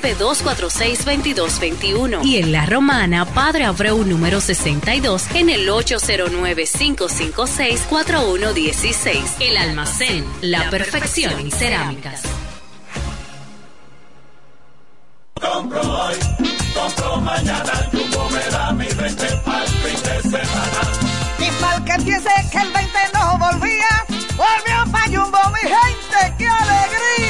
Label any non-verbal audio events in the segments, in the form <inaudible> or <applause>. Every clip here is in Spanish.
809-246-2221. Y en La Romana, Padre Abreu, número 62, en el 809-556-4116. El almacén, la, perfección en cerámicas. Compro hoy, compro mañana, Jumbo me da mi 20 para el fin de semana. Y para que piense que el 20 no volvía, volvió pa' Jumbo, mi gente, ¡qué alegría!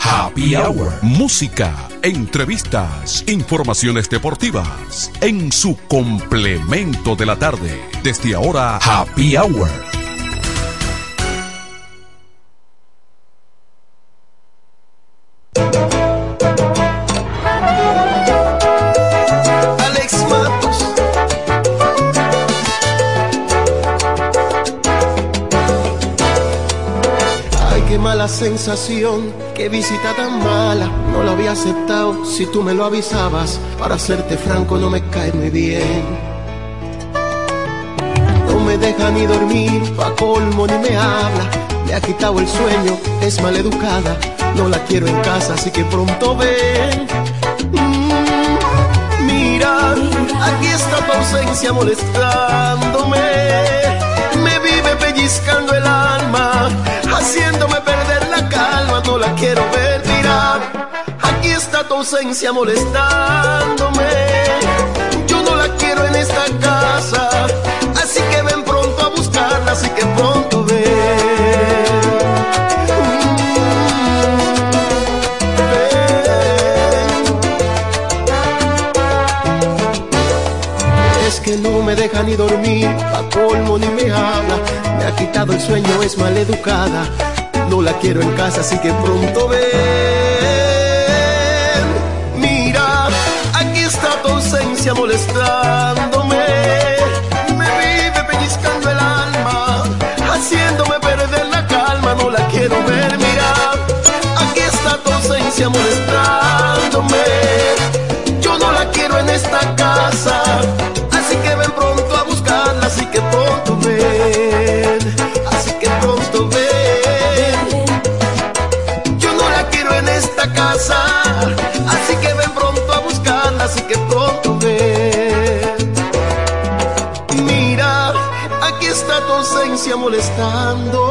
Happy Hour. Música, entrevistas, informaciones deportivas. En su complemento de la tarde. Desde ahora, Happy Hour. Sensación, qué visita tan mala. No lo había aceptado si tú me lo avisabas. Para serte franco, no me cae muy bien. No me deja ni dormir, pa' colmo ni me habla. Me ha quitado el sueño, es maleducada. No la quiero en casa, así que pronto ven. Mm, Mira, aquí está tu ausencia molestándome. Me vive pellizcando el alma, haciéndome la quiero ver, mira. Aquí está tu ausencia molestándome. Yo no la quiero en esta casa, así que ven pronto a buscarla, así que pronto ven. Es que no me deja ni dormir, a colmo ni me habla. Me ha quitado el sueño, es maleducada. La quiero en casa, así que pronto ven. Mira, aquí está tu ausencia molestándome. Me vive pellizcando el alma, haciéndome perder la calma. No la quiero ver, mira, aquí está tu ausencia molestándome. Yo no la quiero en esta casa, así que ven pronto a buscarla, así que pronto ven, ausencia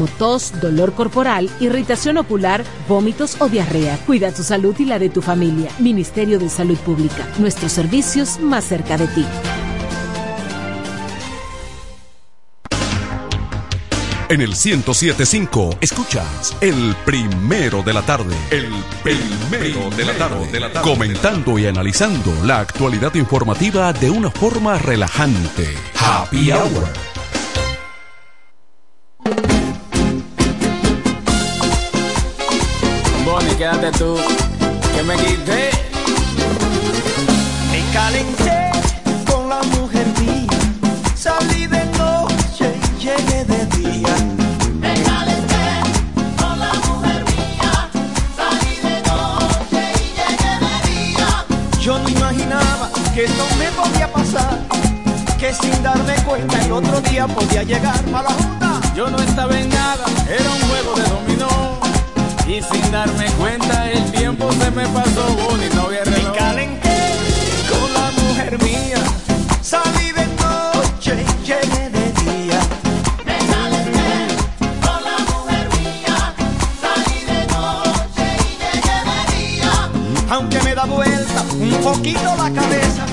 tos, dolor corporal, irritación ocular, vómitos o diarrea. Cuida tu salud y la de tu familia. Ministerio de Salud Pública. Nuestros servicios más cerca de ti. En el 1075 escuchas el primero de la tarde. El primero de la tarde. De la tarde. Comentando y analizando la actualidad informativa de una forma relajante. Happy Hour. Quédate tú, que me quité. Me calenté con la mujer mía, salí de noche y llegué de día. Me calenté con la mujer mía, salí de noche y llegué de día. Yo no imaginaba que esto me podía pasar, que sin darme cuenta el otro día podía llegar a la junta. Yo no estaba en nada, era un juego de dominó. Y sin darme cuenta el tiempo se me pasó, Bonnie, no había reloj. Me calenté con la mujer mía, salí de noche y llegué de día. Me calenté con la mujer mía, salí de noche y llegué de día. Aunque me da vuelta un poquito la cabeza,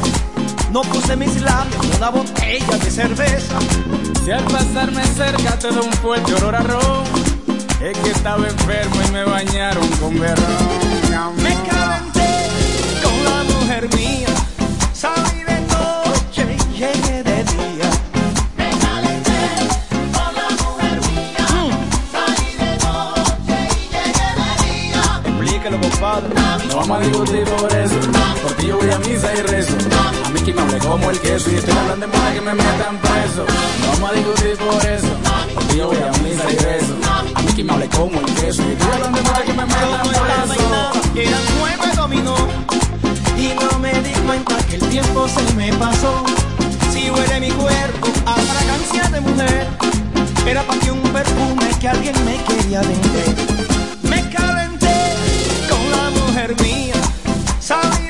no puse mis labios en una botella de cerveza. Si al pasarme cerca te da un fuerte olor a ron, es que estaba enfermo y me bañaron con berrón. Me calenté con la mujer mía, salí de noche y llegué de día. Me calenté con la mujer mía, salí de noche y llegué de día. Explíquelo, compadre. No vamos a discutir por eso, porque yo voy a misa y rezo. A mí que me hable como el queso y estoy hablando en para que me metan preso. No vamos a discutir por eso, porque yo voy a misa y rezo. Que me hable como el queso y estoy hablando para que me metan preso. Eran nueve dominó y no me di cuenta que el tiempo se me pasó. Si huele mi cuerpo a fragancia de mujer, era para que un perfume que alguien me quería vender. Me calenté con la mujer mía, salí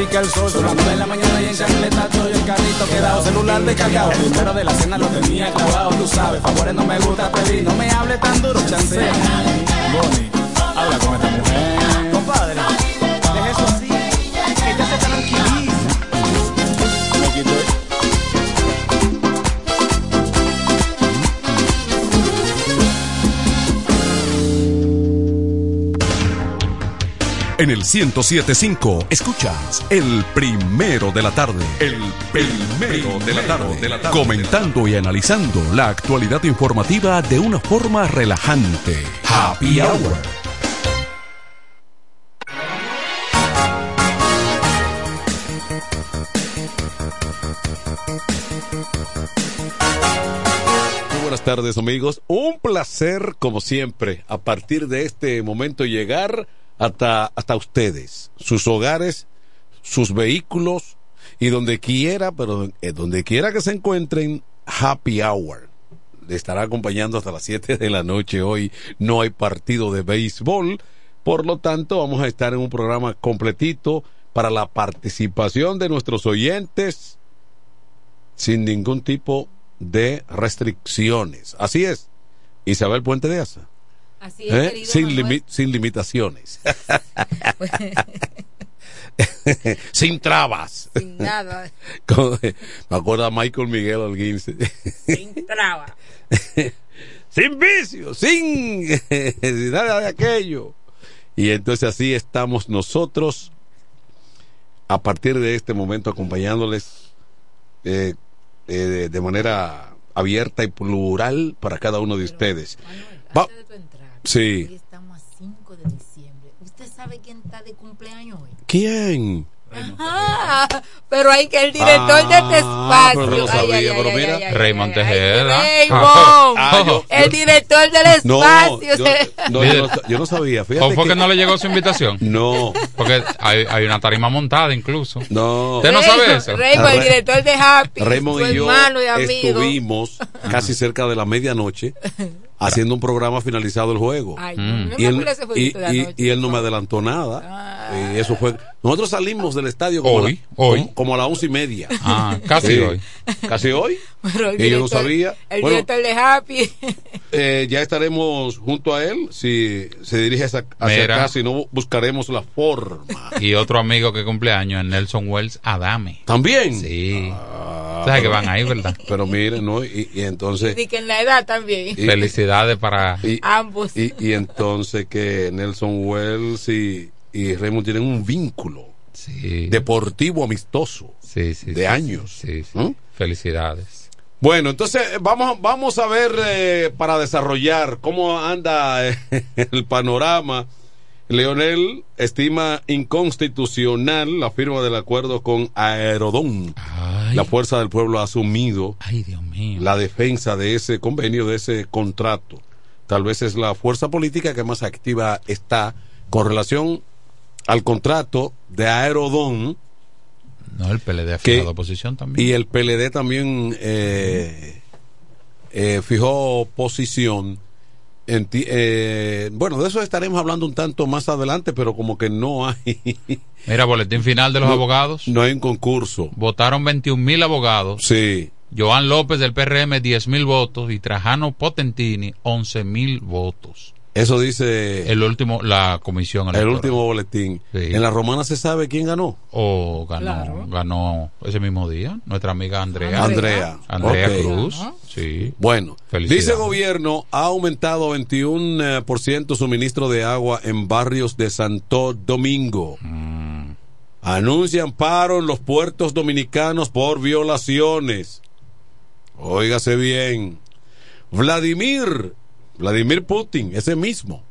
pica el sol. Son las la mañana y en chancleta estoy el carrito quedado, celular descargado. Primero de la cena lo tenía clavado, tú sabes, favores no me gusta pedir, no me hable tan duro, chancea. Bonnie, habla con esta 1075 escuchas el primero de la tarde. El primero de la tarde. De la tarde. Comentando y analizando la actualidad informativa de una forma relajante. Happy Hour. Muy buenas tardes amigos, un placer como siempre a partir de este momento llegar hasta, hasta ustedes, sus hogares, sus vehículos y donde quiera, pero eh, donde quiera que se encuentren, happy hour. Le estará acompañando hasta las 7 de la noche hoy. No hay partido de béisbol, por lo tanto vamos a estar en un programa completito para la participación de nuestros oyentes sin ningún tipo de restricciones. Así es. Isabel Puente de Asa. Así es, ¿Eh? querido sin, Manuel. limi- sin limitaciones. <laughs> sin trabas. Sin nada. Como- me acuerdo a Michael Miguel Alguín. Sin traba. <laughs> sin vicio, sin, sin <laughs> nada de aquello. Y entonces así estamos nosotros a partir de este momento acompañándoles eh, eh, de, manera abierta y plural para cada uno de ustedes. Va- Antes de tu entrada, Sí. Hoy estamos a 5 de diciembre. ¿Usted sabe quién está de cumpleaños hoy? ¿Quién? Ah, pero hay que el director de este Ah, pero no espacio. lo sabía, Ay, ay, pero ay, mira. ay, ay, Raymond. Raymond, Ah, yo- el director del No, espacio. yo, no, yo no, yo no sabía. Fíjate ¿O fue que que- no le llegó su invitación? No, Porque hay, hay una tarima montada incluso. no. ¿Usted no sabe eso? Raymond, el director de Happy, Raymond su y yo hermano y amigo. estuvimos casi cerca de la medianoche <laughs> haciendo un programa finalizado el juego. Ay, Mm. y, él, y, él no me adelantó nada. Y eso fue. Nosotros salimos del estadio como, Hoy, a, la- hoy. como, como a las once y media. Ah, casi Sí. hoy. Casi hoy. <laughs> Pero el Y yo no sabía. El Bueno, director de Happy. <laughs> eh, ya estaremos junto a él si se dirige hacia, hacia acá, si no buscaremos la forma. Y otro amigo que cumpleaños es Nelson Wells Adame. ¿También? Sí. Ah, ¿Sabes que pero- van ahí, verdad? Pero miren, ¿no? Y, y entonces. Y que en la edad también. Y- Felicidades para... y, Ambos. y, y entonces que Nelson Wells y, y Raymond tienen un vínculo Sí. deportivo amistoso Sí, sí, de sí, años. Sí, sí. ¿Mm? Felicidades. Bueno, entonces eh, vamos, vamos a ver eh, para desarrollar cómo anda eh, <laughs> el panorama. Leonel estima inconstitucional la firma del acuerdo con Aerodón. Ay, La fuerza del pueblo ha asumido ay, Dios mío. la defensa de ese convenio, de ese contrato. Tal vez es la fuerza política que más activa está con relación al contrato de Aerodón No, el PLD ha que- fijado posición también. y el PLD también eh, eh, fijó posición. Eh, bueno, de eso estaremos hablando un tanto más adelante, pero como que no hay, Mira, boletín final de los No. abogados. no hay un concurso. Votaron 21 mil abogados. Sí, Joan López del PRM 10 mil votos y Trajano Potentini 11 mil votos. Eso dice El último, la comisión el último boletín. Sí. En la romana se sabe quién ganó. O ganó, Claro. ganó ese mismo día nuestra amiga Andrea. Andrea. Andrea. Cruz. Ganó. Sí. Bueno, dice gobierno ha aumentado 21% por ciento suministro de agua en barrios de Santo Domingo. Mm. Anuncian paro en los puertos dominicanos por violaciones. Óigase bien. Vladimir, Vladimir Putin, ese mismo,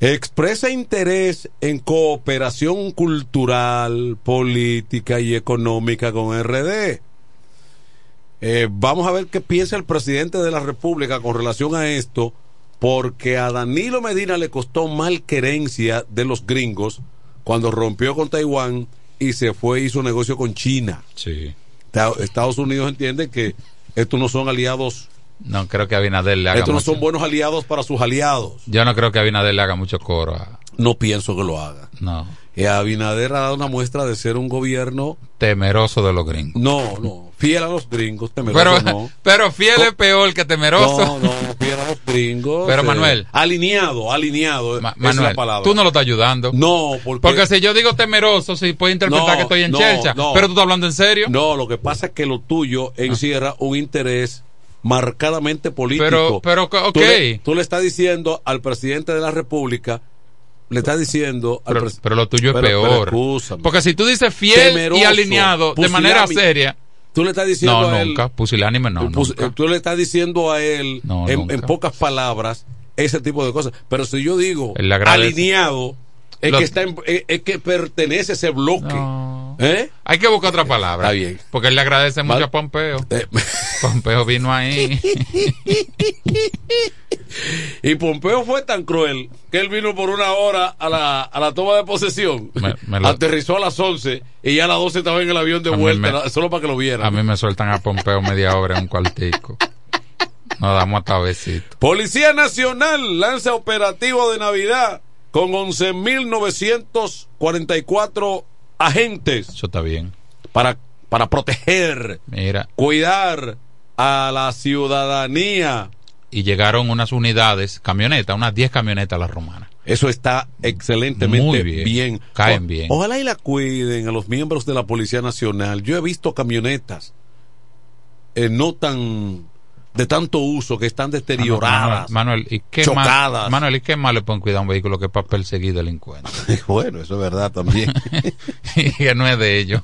expresa interés en cooperación cultural, política y económica con RD. Eh, vamos a ver qué piensa el presidente de la República con relación a esto, porque a Danilo Medina le costó mal querencia de los gringos cuando rompió con Taiwán y se fue y hizo negocio con China. Sí. Ta- Estados Unidos entiende que estos no son aliados, No creo que Abinader le haga estos no mucho. son buenos aliados para sus aliados. Yo no creo que Abinader le haga mucho coro. a- No pienso que lo haga. No. Y Abinader ha dado una muestra de ser un gobierno, Temeroso de los gringos. no, no, fiel a los gringos, temeroso Pero, no. <laughs> pero fiel es peor que temeroso. No, no, fiel a los gringos. Pero, eh, Manuel. Alineado, alineado. Ma- esa es Manuel, la palabra. tú no lo estás ayudando. No, porque. Porque si yo digo temeroso, sí puede interpretar No, que estoy en no. Pero tú estás hablando en serio. No, lo que pasa es que lo tuyo encierra un interés marcadamente político. Pero- pero, ok. Tú le, tú le estás diciendo al presidente de la República, le estás diciendo al Pero, pero lo tuyo es Pero- peor. Porque si tú dices fiel Temeroso, y alineado de manera seria. Tú le estás diciendo No, a él. nunca. Pusilánime no. pus- nunca. tú le estás diciendo a él, No, en, pocas palabras, ese tipo de cosas. Pero si yo digo alineado, es Lo- que, está en- es, es que pertenece a ese bloque. No. ¿Eh? Hay que buscar otra palabra. Está bien. Porque él le agradece mucho Vale. a Pompeo. Eh, <laughs> Pompeo vino ahí. <laughs> Y Pompeo fue tan cruel que él vino por una hora a la, a la toma de posesión. Me- me lo- Aterrizó a las 11 y ya a las 12 estaba en el avión de A vuelta, me- solo para que lo vieran. A mí me sueltan a Pompeo media hora en un cuartico. Nos damos hasta besito. Policía Nacional lanza operativo de Navidad con 11.944 agentes Eso está bien. para, para proteger, Mira. cuidar a la ciudadanía. Y llegaron unas unidades, camionetas, unas 10 camionetas a la romana. Eso está excelentemente Muy bien. bien. Caen O- bien. Ojalá y la cuiden a los miembros de la Policía Nacional. Yo he visto camionetas eh, no tan de tanto uso que están deterioradas. Manuel, ¿y qué chocadas. Mal, Manuel, ¿y qué mal le pueden cuidar a un vehículo que es para perseguir delincuentes? <laughs> bueno, eso es verdad también. <laughs> y que no es de ellos.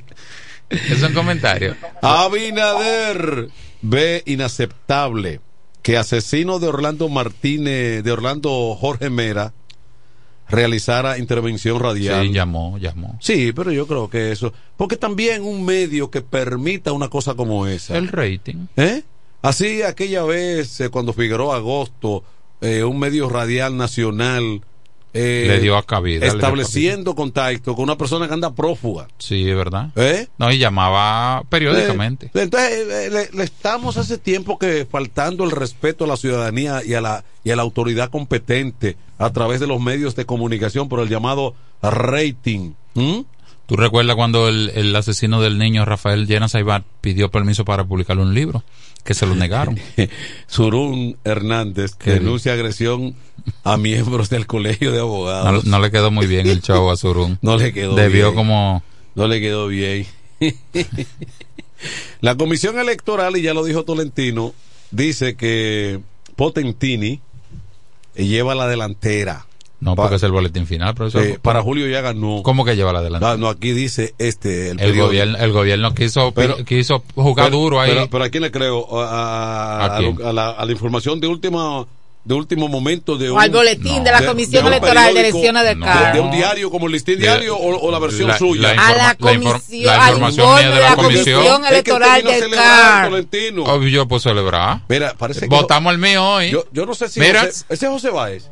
<laughs> es un comentario. Abinader ve inaceptable que asesino de Orlando Martínez, de Orlando Jorge Mera, realizara intervención radial. Sí, llamó, llamó. Sí, pero yo creo que eso. Porque también un medio que permita una cosa como esa. El rating. ¿Eh? Así aquella vez, eh, cuando Figueroa Agosto, eh, un medio radial nacional. eh, Le dio a cabida, Estableciendo contacto con una persona que anda prófuga. Sí, es verdad. ¿Eh? No, y llamaba periódicamente. Eh, Entonces, le, le estamos hace tiempo que faltando el respeto a la ciudadanía y a la, y a la autoridad competente a través de los medios de comunicación por el llamado rating. ¿Mm? ¿Tú recuerdas cuando el, el asesino del niño Rafael Llena Saibar pidió permiso para publicar un libro? Que se lo negaron. <laughs> Surún Hernández que denuncia agresión a miembros del colegio de abogados. no le quedó muy bien el show a Surún. <laughs> No le quedó Debió bien. como... No le quedó bien. <laughs> La comisión electoral, y ya lo dijo Tolentino, dice que Potentini lleva la delantera. No, porque es el boletín final, profesor. Eh, para Julio ya ganó. ¿Cómo que lleva la delantera? Ah, no, aquí dice este. El, El gobierno, el gobierno quiso, Pero- quiso jugar Pero- duro ahí. Pero, pero ¿a quién le creo? A, a- ¿A a quién? a la, a la información de última de último momento de O un, al boletín de la Comisión un Electoral de Elecciones de de- CAR. De, un diario como el Listín De- Diario o, o la versión la- suya. la A la comisión, la al información mía de de la la comisión comisión. electoral Es que del celebrar, CAR. Oh, yo puedo celebrar. Mira, parece que Votamos el mío hoy. Yo, yo no sé si Mira. José, ese es José Báez.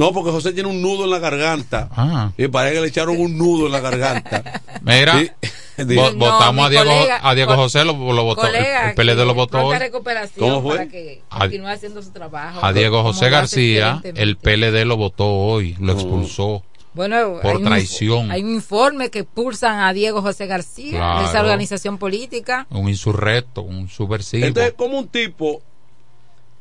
No, porque José tiene un nudo en la garganta. Ah. Y parece que le echaron un nudo en la garganta. Mira, Sí. <laughs> vo- No, votamos a Diego, colega- a Diego José, lo, lo votó. Colega, el PLD lo votó hoy. ¿Cómo fue? para que A- continúe haciendo su trabajo. A Diego José García, el PLD lo votó hoy, lo expulsó. Bueno, por hay un- traición. hay un informe que pulsan a Diego José García, Claro. de esa organización política. Un insurrecto, un subversivo. Entonces, como un tipo,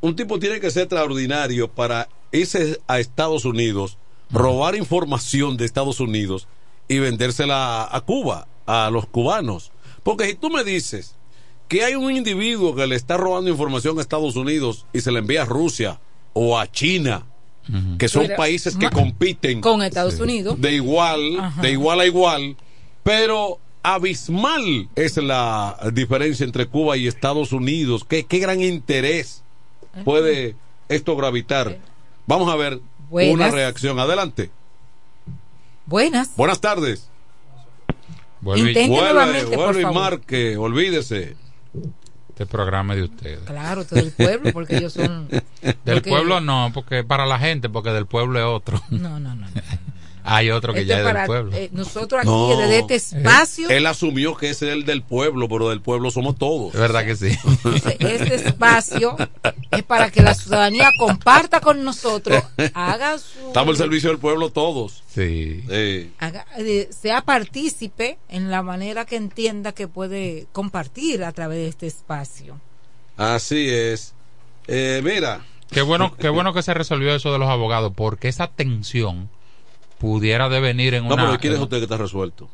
un tipo tiene que ser extraordinario para irse a Estados Unidos, robar información de Estados Unidos y vendérsela a, Cuba, a los cubanos. Porque si tú me dices que hay un individuo que le está robando información a Estados Unidos y se la envía a Rusia o a China, que son Pero, países que compiten Con Estados Unidos. de igual, Ajá. de igual a igual, pero abismal es la diferencia entre Cuba y Estados Unidos. ¿Qué, qué gran interés puede esto gravitar? Vamos a ver Buenas. una reacción. Adelante. Buenas. Buenas tardes. Vuelve, Intente Vuelve, nuevamente, por vuelve y favor. marque, olvídese. este programa es de ustedes. Claro, todo el pueblo, porque ellos son... <laughs> Del porque- pueblo no, porque para la gente, porque del pueblo es otro. No, no, no. <laughs> Hay otro que Esto ya es para, del pueblo. eh, nosotros aquí, No. desde este espacio, Él asumió que ese es el del pueblo, pero del pueblo somos todos. Es verdad que sí. este espacio es para que la ciudadanía comparta con nosotros, haga su... Estamos al servicio del pueblo todos. Sí. Eh, haga- eh, sea partícipe en la manera que entienda que puede compartir a través de este espacio. así es. Eh, mira, Qué bueno, qué bueno que se resolvió eso de los abogados, porque esa tensión pudiera devenir en no, una. pero ¿quién es usted que está resuelto?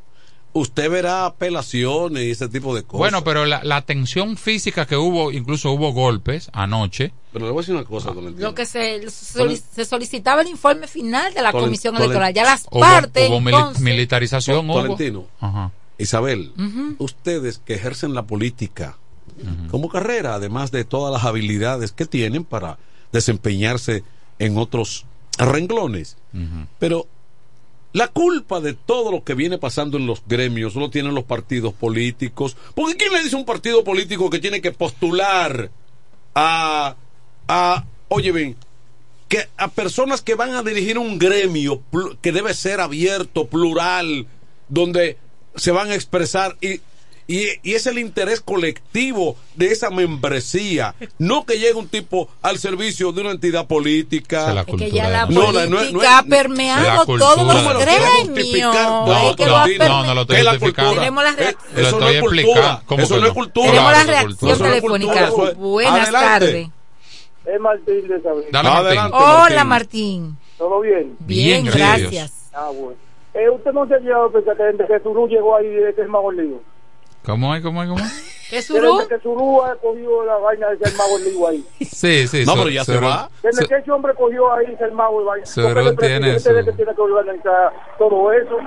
Usted verá apelaciones y ese tipo de cosas. Bueno, pero la, la tensión física que hubo, incluso hubo golpes anoche. Pero le voy a decir una cosa, Tolentino. Lo que se, soli- se solicitaba el informe final de la Comisión Electoral. Ya las Hubo, partes, hubo mili- entonces, militarización. hubo. Tolentino, Ajá. Isabel, ustedes que ejercen la política como carrera, además de todas las habilidades que tienen para desempeñarse en otros renglones. Pero la culpa de todo lo que viene pasando en los gremios lo tienen los partidos políticos. Porque ¿quién le dice a un partido político que tiene que postular a, a oye bien, que a personas que van a dirigir un gremio que debe ser abierto, plural, donde se van a expresar y, y, y es el interés colectivo de esa membresía, no que llegue un tipo al servicio de una entidad política. la Es que ya la No, política no es- no es- ha permeado todos No los gremios. Es no, que. No, no lo estoy ¿Qué es la cultura? Tenemos la Eh, Eso no es cultura. explicando. ¿Cómo Eso no es no? cultura. Tenemos la reacción no es telefónica. es- Buenas tardes. Es Martín de Isabel. Dale, Martín. Adelante. Hola, Martín. ¿Todo bien? Bien, Bien, gracias a gracias. Ah, bueno. Eh, ¿Usted no se ha llegado a pensar que desde que Surú llegó ahí desde que es el lío? ¿Cómo es? ¿Cómo es? ¿Cómo es? ¿Qué surú? Desde que Surú ha cogido la vaina de ser mago el lío ahí. <laughs> Sí, sí. No, pero ya se Desde va. Sur- que ese hombre cogió ahí ser mago el vaina. El tiene presidente es el su- que tiene que organizar todo eso.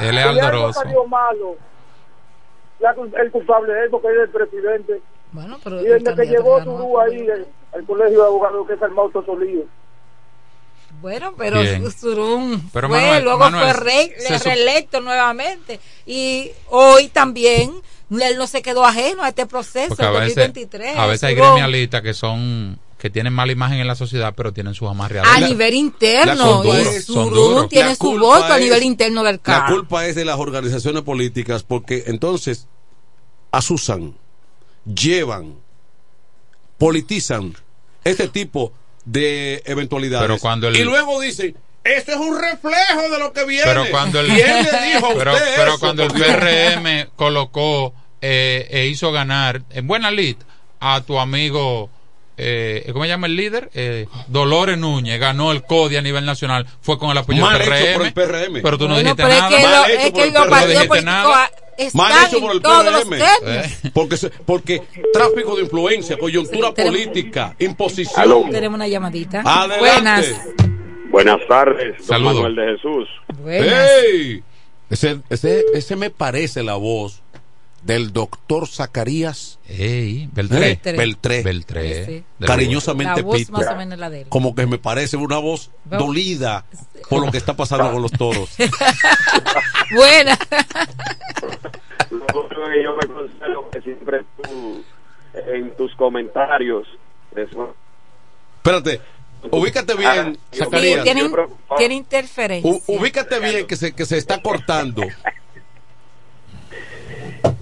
Él es aldoroso. salió malo, el culpable es porque es el presidente. Bueno, pero Y desde que llegó. Surú ahí, el, el colegio de abogados que es el Mauto Solío. Bueno, pero Pero fue, Manuel- luego Manuel, fue re- se reelecto nuevamente. Y hoy también él no se quedó ajeno a este proceso del veces, 2023. a veces hay gremialistas que son que tienen mala imagen en la sociedad, pero tienen sus amarreados. a nivel interno. Y Surún duros. tiene La su voto a nivel interno del La CAR. culpa es de las organizaciones políticas porque entonces asusan, llevan, politizan este tipo de eventualidades. Pero cuando el- Y luego dicen, este es un reflejo de lo que viene. Pero cuando el, ¿Quién le dijo <laughs> pero, usted pero eso? cuando el PRM colocó eh, e hizo ganar en buena lid a tu amigo eh, ¿cómo se llama el líder? Eh, Dolores Núñez ganó el CODI a nivel nacional fue con el apoyo Mal del hecho PRM, por el PRM. pero tú no Bueno, dijiste pero es nada que, lo- es que los partidos políticos nada. Están hecho por el en todos los. Eh, Porque, se- porque tráfico de influencia, coyuntura tenemos- política, imposición. Aló. Tenemos una llamadita. Adelante. Buenas. Buenas tardes, don Saludos. Manuel de Jesús. Buenas. ¡Ey! Ese, ese, ese me parece la voz del doctor Zacarías Ey, Beltré. ¿eh? Beltré. Beltré. Sí. Cariñosamente La voz Pito. más o menos la de él. Como que me parece una voz Vamos. dolida por lo que está pasando con los toros. <laughs> Buenas. Lo único que yo me considero que siempre tú, en tus comentarios, eso- Espérate, ubícate bien, Ah, Zacarías. Sí, tiene, tiene interferencia. U- ubícate bien que se, que se está cortando.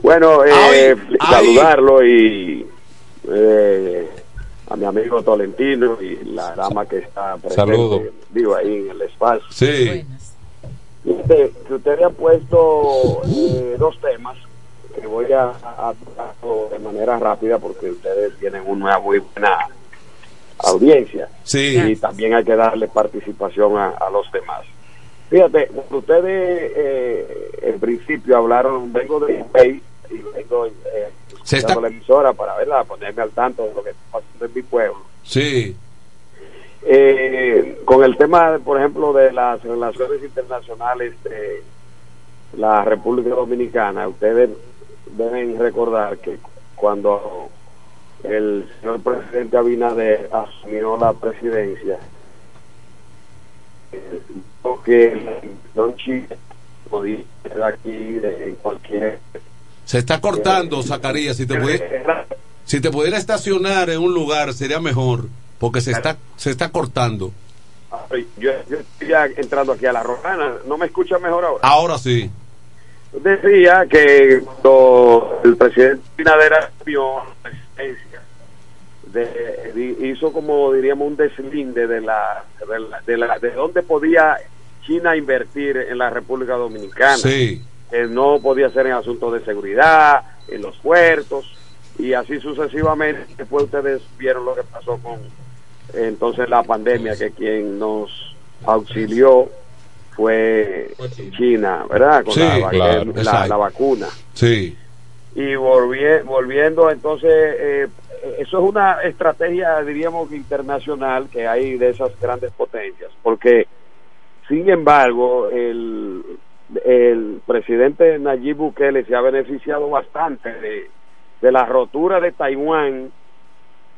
Bueno, eh, Ay, ay. saludarlo y eh, a mi amigo Tolentino y la dama que está presente, Saludo. digo, ahí en el espacio. Sí. Fíjate que ustedes han puesto eh, dos temas que voy a, a de manera rápida porque ustedes tienen una muy buena audiencia Sí. y también hay que darle participación a, a los demás. Fíjate, cuando ustedes eh, en principio hablaron, vengo de Bay y vengo eh, Se está- la emisora para verla, ponerme al tanto de lo que está pasando en mi pueblo. Sí. Eh, con el tema, por ejemplo, de las relaciones internacionales de la República Dominicana, ustedes deben recordar que cuando el señor presidente Abinader asumió la presidencia, que invasión china podía ser aquí de- en cualquier Se está cortando, Zacarías. Si te, pudiera, si te pudiera estacionar en un lugar sería mejor, porque se está, se está cortando. Yo, yo estoy ya entrando aquí a la Romana, ¿no me escucha mejor ahora? Ahora sí. decía que cuando el presidente Abinader asumió la presidencia, de- di- hizo como diríamos un deslinde de la de, la, de, la- de dónde podía China invertir en la República Dominicana Sí. que no podía ser en asuntos de seguridad en los puertos y así sucesivamente después ustedes vieron lo que pasó con entonces la pandemia que quien nos auxilió fue China, ¿verdad? Con Sí, la, claro, la- vacuna. Sí. Y volvi- volviendo, entonces, eh, eso es una estrategia, diríamos, internacional que hay de esas grandes potencias, porque, sin embargo, el, el presidente Nayib Bukele se ha beneficiado bastante de, de la rotura de Taiwán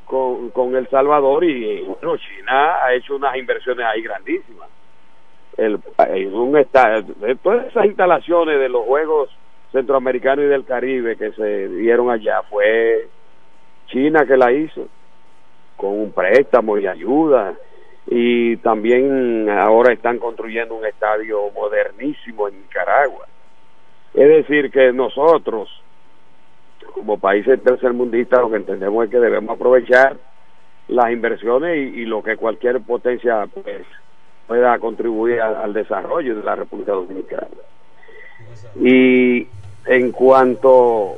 con, con El Salvador y, bueno, China ha hecho unas inversiones ahí grandísimas. El, un todas esas instalaciones de los Juegos Centroamericanos y del Caribe que se dieron allá fue China que la hizo con un préstamo y ayuda y también ahora están construyendo un estadio modernísimo en Nicaragua. Es decir, que nosotros, como países tercermundistas, lo que entendemos es que debemos aprovechar las inversiones y, lo que cualquier potencia pues, pueda contribuir al desarrollo de la República Dominicana. Y en cuanto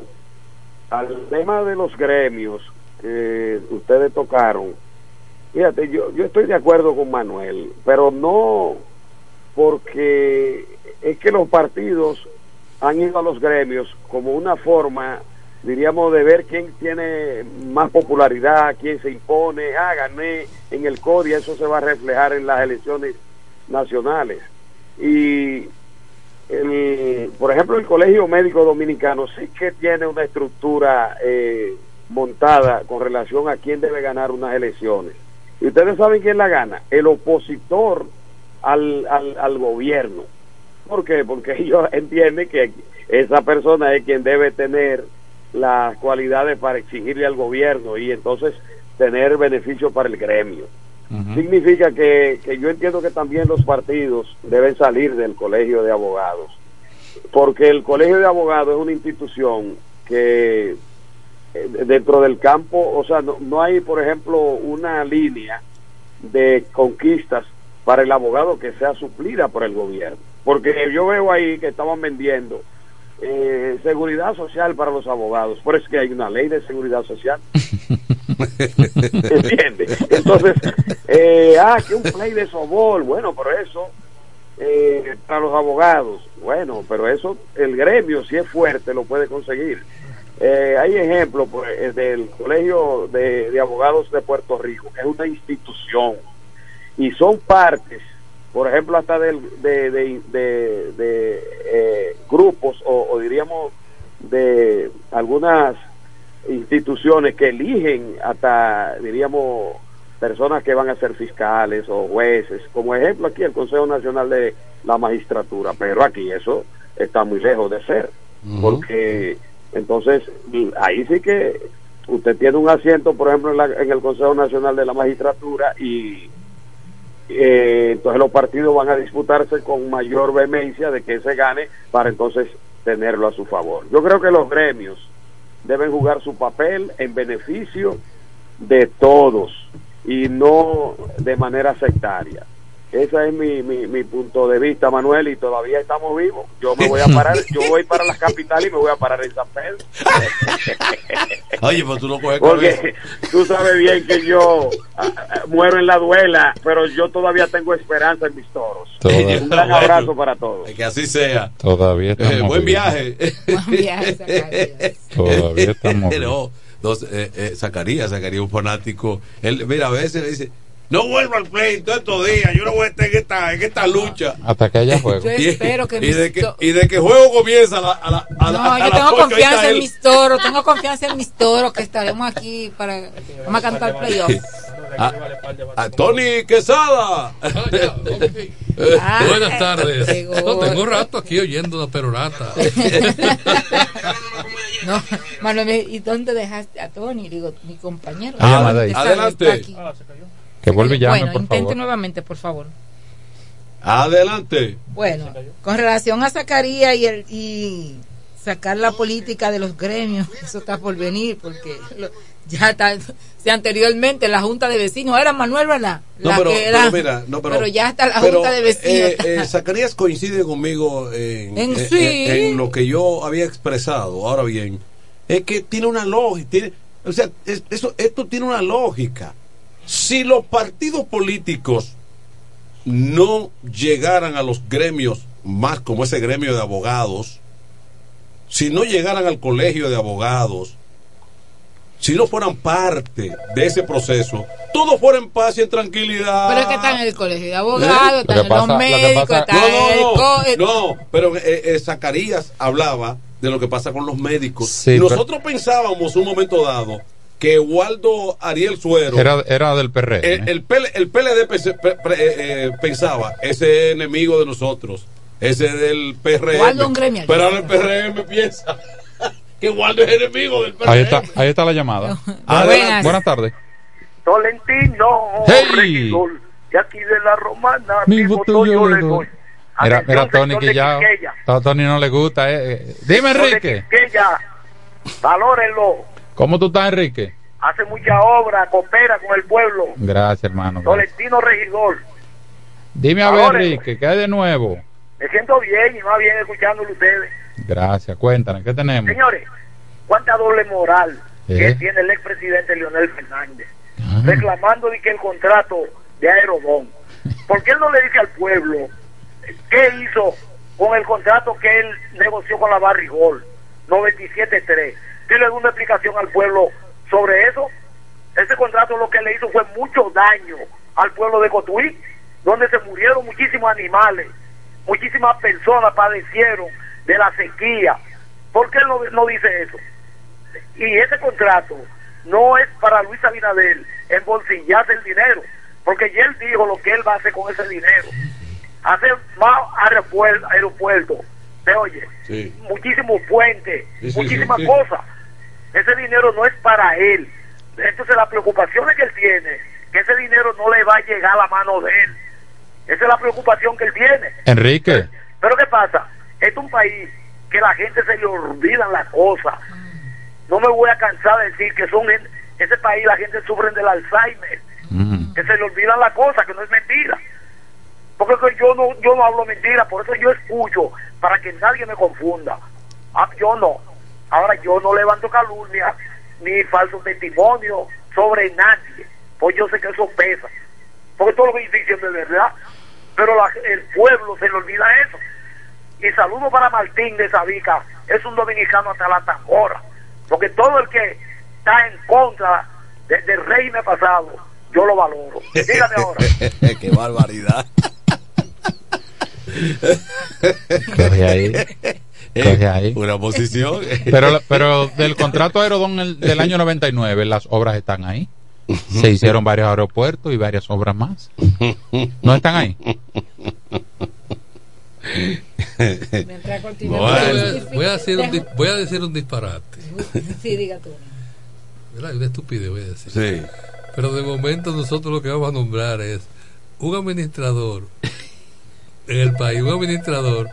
al tema de los gremios que ustedes tocaron, fíjate, yo, yo estoy de acuerdo con Manuel, pero no porque es que los partidos han ido a los gremios como una forma, diríamos, de ver quién tiene más popularidad, quién se impone, ah, gané en el CODI, eso se va a reflejar en las elecciones nacionales. Y, el, por ejemplo, el Colegio Médico Dominicano sí que tiene una estructura eh, montada con relación a quién debe ganar unas elecciones. Y ustedes saben quién la gana. El opositor al, al, al gobierno. ¿Por qué? Porque <laughs> ellos entienden que esa persona es quien debe tener las cualidades para exigirle al gobierno y entonces tener beneficio para el gremio. Significa que, que yo entiendo que también los partidos deben salir del colegio de abogados, porque el colegio de abogados es una institución que dentro del campo, o sea, no, no hay, por ejemplo, una línea de conquistas para el abogado que sea suplida por el gobierno. Porque yo veo ahí que estaban vendiendo eh, seguridad social para los abogados. Por eso es que hay una ley de seguridad social. <laughs> ¿Entiendes? Entonces, eh, ah, que un play de sobol. Bueno, pero eso, eh, para los abogados, bueno, pero eso, el gremio, si es fuerte, lo puede conseguir. Eh, hay ejemplos pues, eh, del Colegio de, de Abogados de Puerto Rico, que es una institución, y son partes, por ejemplo, hasta del, de, de, de- de, eh, grupos, o, o diríamos de algunas instituciones que eligen hasta, diríamos, personas que van a ser fiscales o jueces, como ejemplo aquí el Consejo Nacional de la Magistratura, pero aquí eso está muy lejos de ser, porque entonces ahí sí que usted tiene un asiento, por ejemplo, en, la- en el Consejo Nacional de la Magistratura y eh, entonces los partidos van a disputarse con mayor vehemencia de que se gane para entonces tenerlo a su favor. Yo creo que los gremios deben jugar su papel en beneficio de todos y no de manera sectaria. Ese es mi, mi, mi punto de vista, Manuel, y todavía estamos vivos. Yo me voy a parar, <laughs> yo voy para la capital y me voy a parar en San Pedro. <laughs> Oye, pues tú no coges cabeza. Porque <laughs> tú sabes bien que yo ah, ah, muero en la duela, pero yo todavía tengo esperanza en mis toros. Todavía. Un gran Bueno. abrazo para todos. Que así sea. Todavía estamos Eh, buen vivos. viaje. Todavía estamos no, no, eh, eh, Zacarías, Zacarías un fanático. Él, mira, a veces le dice, no vuelvo al play todos estos días, yo no voy a estar en esta, en esta lucha. Hasta que haya <laughs> juego. Yo <laughs> espero que y, de que, y de que juego comienza a la, a la, a la- No, a yo tengo confianza en él. mis toros, tengo confianza en mis toros que estaremos aquí para vamos a cantar playoff. <laughs> Ah, ah, Tony Quesada. Ah, Buenas tardes. No, tengo rato aquí oyendo la perorata. No, Manuel, ¿y dónde dejaste a Tony? Digo, mi compañero. Está- Adelante. está aquí. Que vuelve y llame, Bueno, por intente favor. nuevamente, por favor. Adelante. Bueno, con relación a Zacarías y, el, y sacar la política de los gremios, <laughs> eso está por venir, porque lo- ya está, si anteriormente la Junta de Vecinos era Manuel, ¿verdad? No, La pero, que era- pero mira, no, pero, ya está la pero, Junta de Vecinos. eh, eh, Zacarías coincide conmigo en, En en- sí. en- en lo que yo había expresado. Ahora bien, es que tiene una lógica. Tiene, o sea, es- eso, esto tiene una lógica. Si los partidos políticos no llegaran a los gremios, más como ese gremio de abogados, si no llegaran al colegio de abogados, si no fueran parte de ese proceso, todo fuera en paz y en tranquilidad. Pero es que están en el colegio de abogados, Lo están en pasa- los médicos, pasa- están no, en el no, co- eh, no, pero eh, eh, Zacarías hablaba de lo que pasa con los médicos. Sí, y pero- nosotros pensábamos un momento dado que Waldo Ariel Suero, Era, era del PRM. el, el, PL el PLD pe- eh, eh, pensaba, ese es enemigo de nosotros, ese es del PRM. Waldo un gremial. Pero ahora el PRM piensa <laughs> que Waldo es enemigo del PRM. Ahí está, ahí está la llamada. Buenas. Buenas tardes. Tolentino, Hey. regidor, de aquí de la romana, Mi voto voto yo yo le le doy. doy. Mira, mira Atención, Tony que ya a Tony no le gusta. eh, eh. Dime Enrique, valórenlo, ¿cómo tú estás Enrique? hace mucha obra, coopera con el pueblo. Gracias hermano. Tolentino regidor, Dime a ver. Enrique, ¿qué hay de nuevo? me siento bien y más bien escuchándolo ustedes. Gracias, cuéntanos, ¿qué tenemos? Señores, cuánta doble moral que Eh. tiene el expresidente Leonel Fernández, reclamando de que el contrato de Aerobón. ¿Por qué él no le dice al pueblo qué hizo con el contrato que él negoció con la Barrigol 97.3? Que le dé una explicación al pueblo sobre eso. Ese contrato lo que le hizo fue mucho daño al pueblo de Cotuí, donde se murieron muchísimos animales, muchísimas personas padecieron de la sequía. ¿Por qué no, no dice eso? Y ese contrato no es para Luis Abinader embolsillarse el dinero, porque ya él dijo lo que él va a hacer con ese dinero. hacer más aeropuerto, aeropuerto ¿te oye? Sí. Muchísimos puentes, Sí, sí, muchísimas cosas. Ese dinero no es para él. Entonces la preocupación que él tiene, que ese dinero no le va a llegar a la mano de él. Esa es la preocupación que él tiene. Enrique, Pero ¿qué pasa? Este es un país que la gente se le olvidan las cosas. No me voy a cansar de decir que son gen- ese país la gente sufre del Alzheimer, que se le olvidan las cosas, que no es mentira. Porque es que yo no yo no hablo mentira, por eso yo escucho para que nadie me confunda. Ah, yo no. Ahora yo no levanto calumnia ni falso testimonio sobre nadie, pues yo sé que eso pesa. Porque todo lo que diciendo es verdad, pero la- el pueblo se le olvida eso. Y saludo para Martín de Sabica, es un dominicano hasta la tambora. Porque todo el que está en contra de- del régimen pasado, yo lo valoro. Dígame <laughs> ahora. Qué barbaridad. Coge ahí. Coge ahí. Una posición. <laughs> Pero, pero del contrato Aerodón el- del año 99, las obras están ahí. Se hicieron varios aeropuertos y varias obras más. ¿No están ahí? Voy a- voy, a hacer un, di- voy a decir un disparate. Sí, diga tú. ¿verdad? Una estupidez voy a decir. Sí. Pero de momento nosotros lo que vamos a nombrar es un administrador en el país, un administrador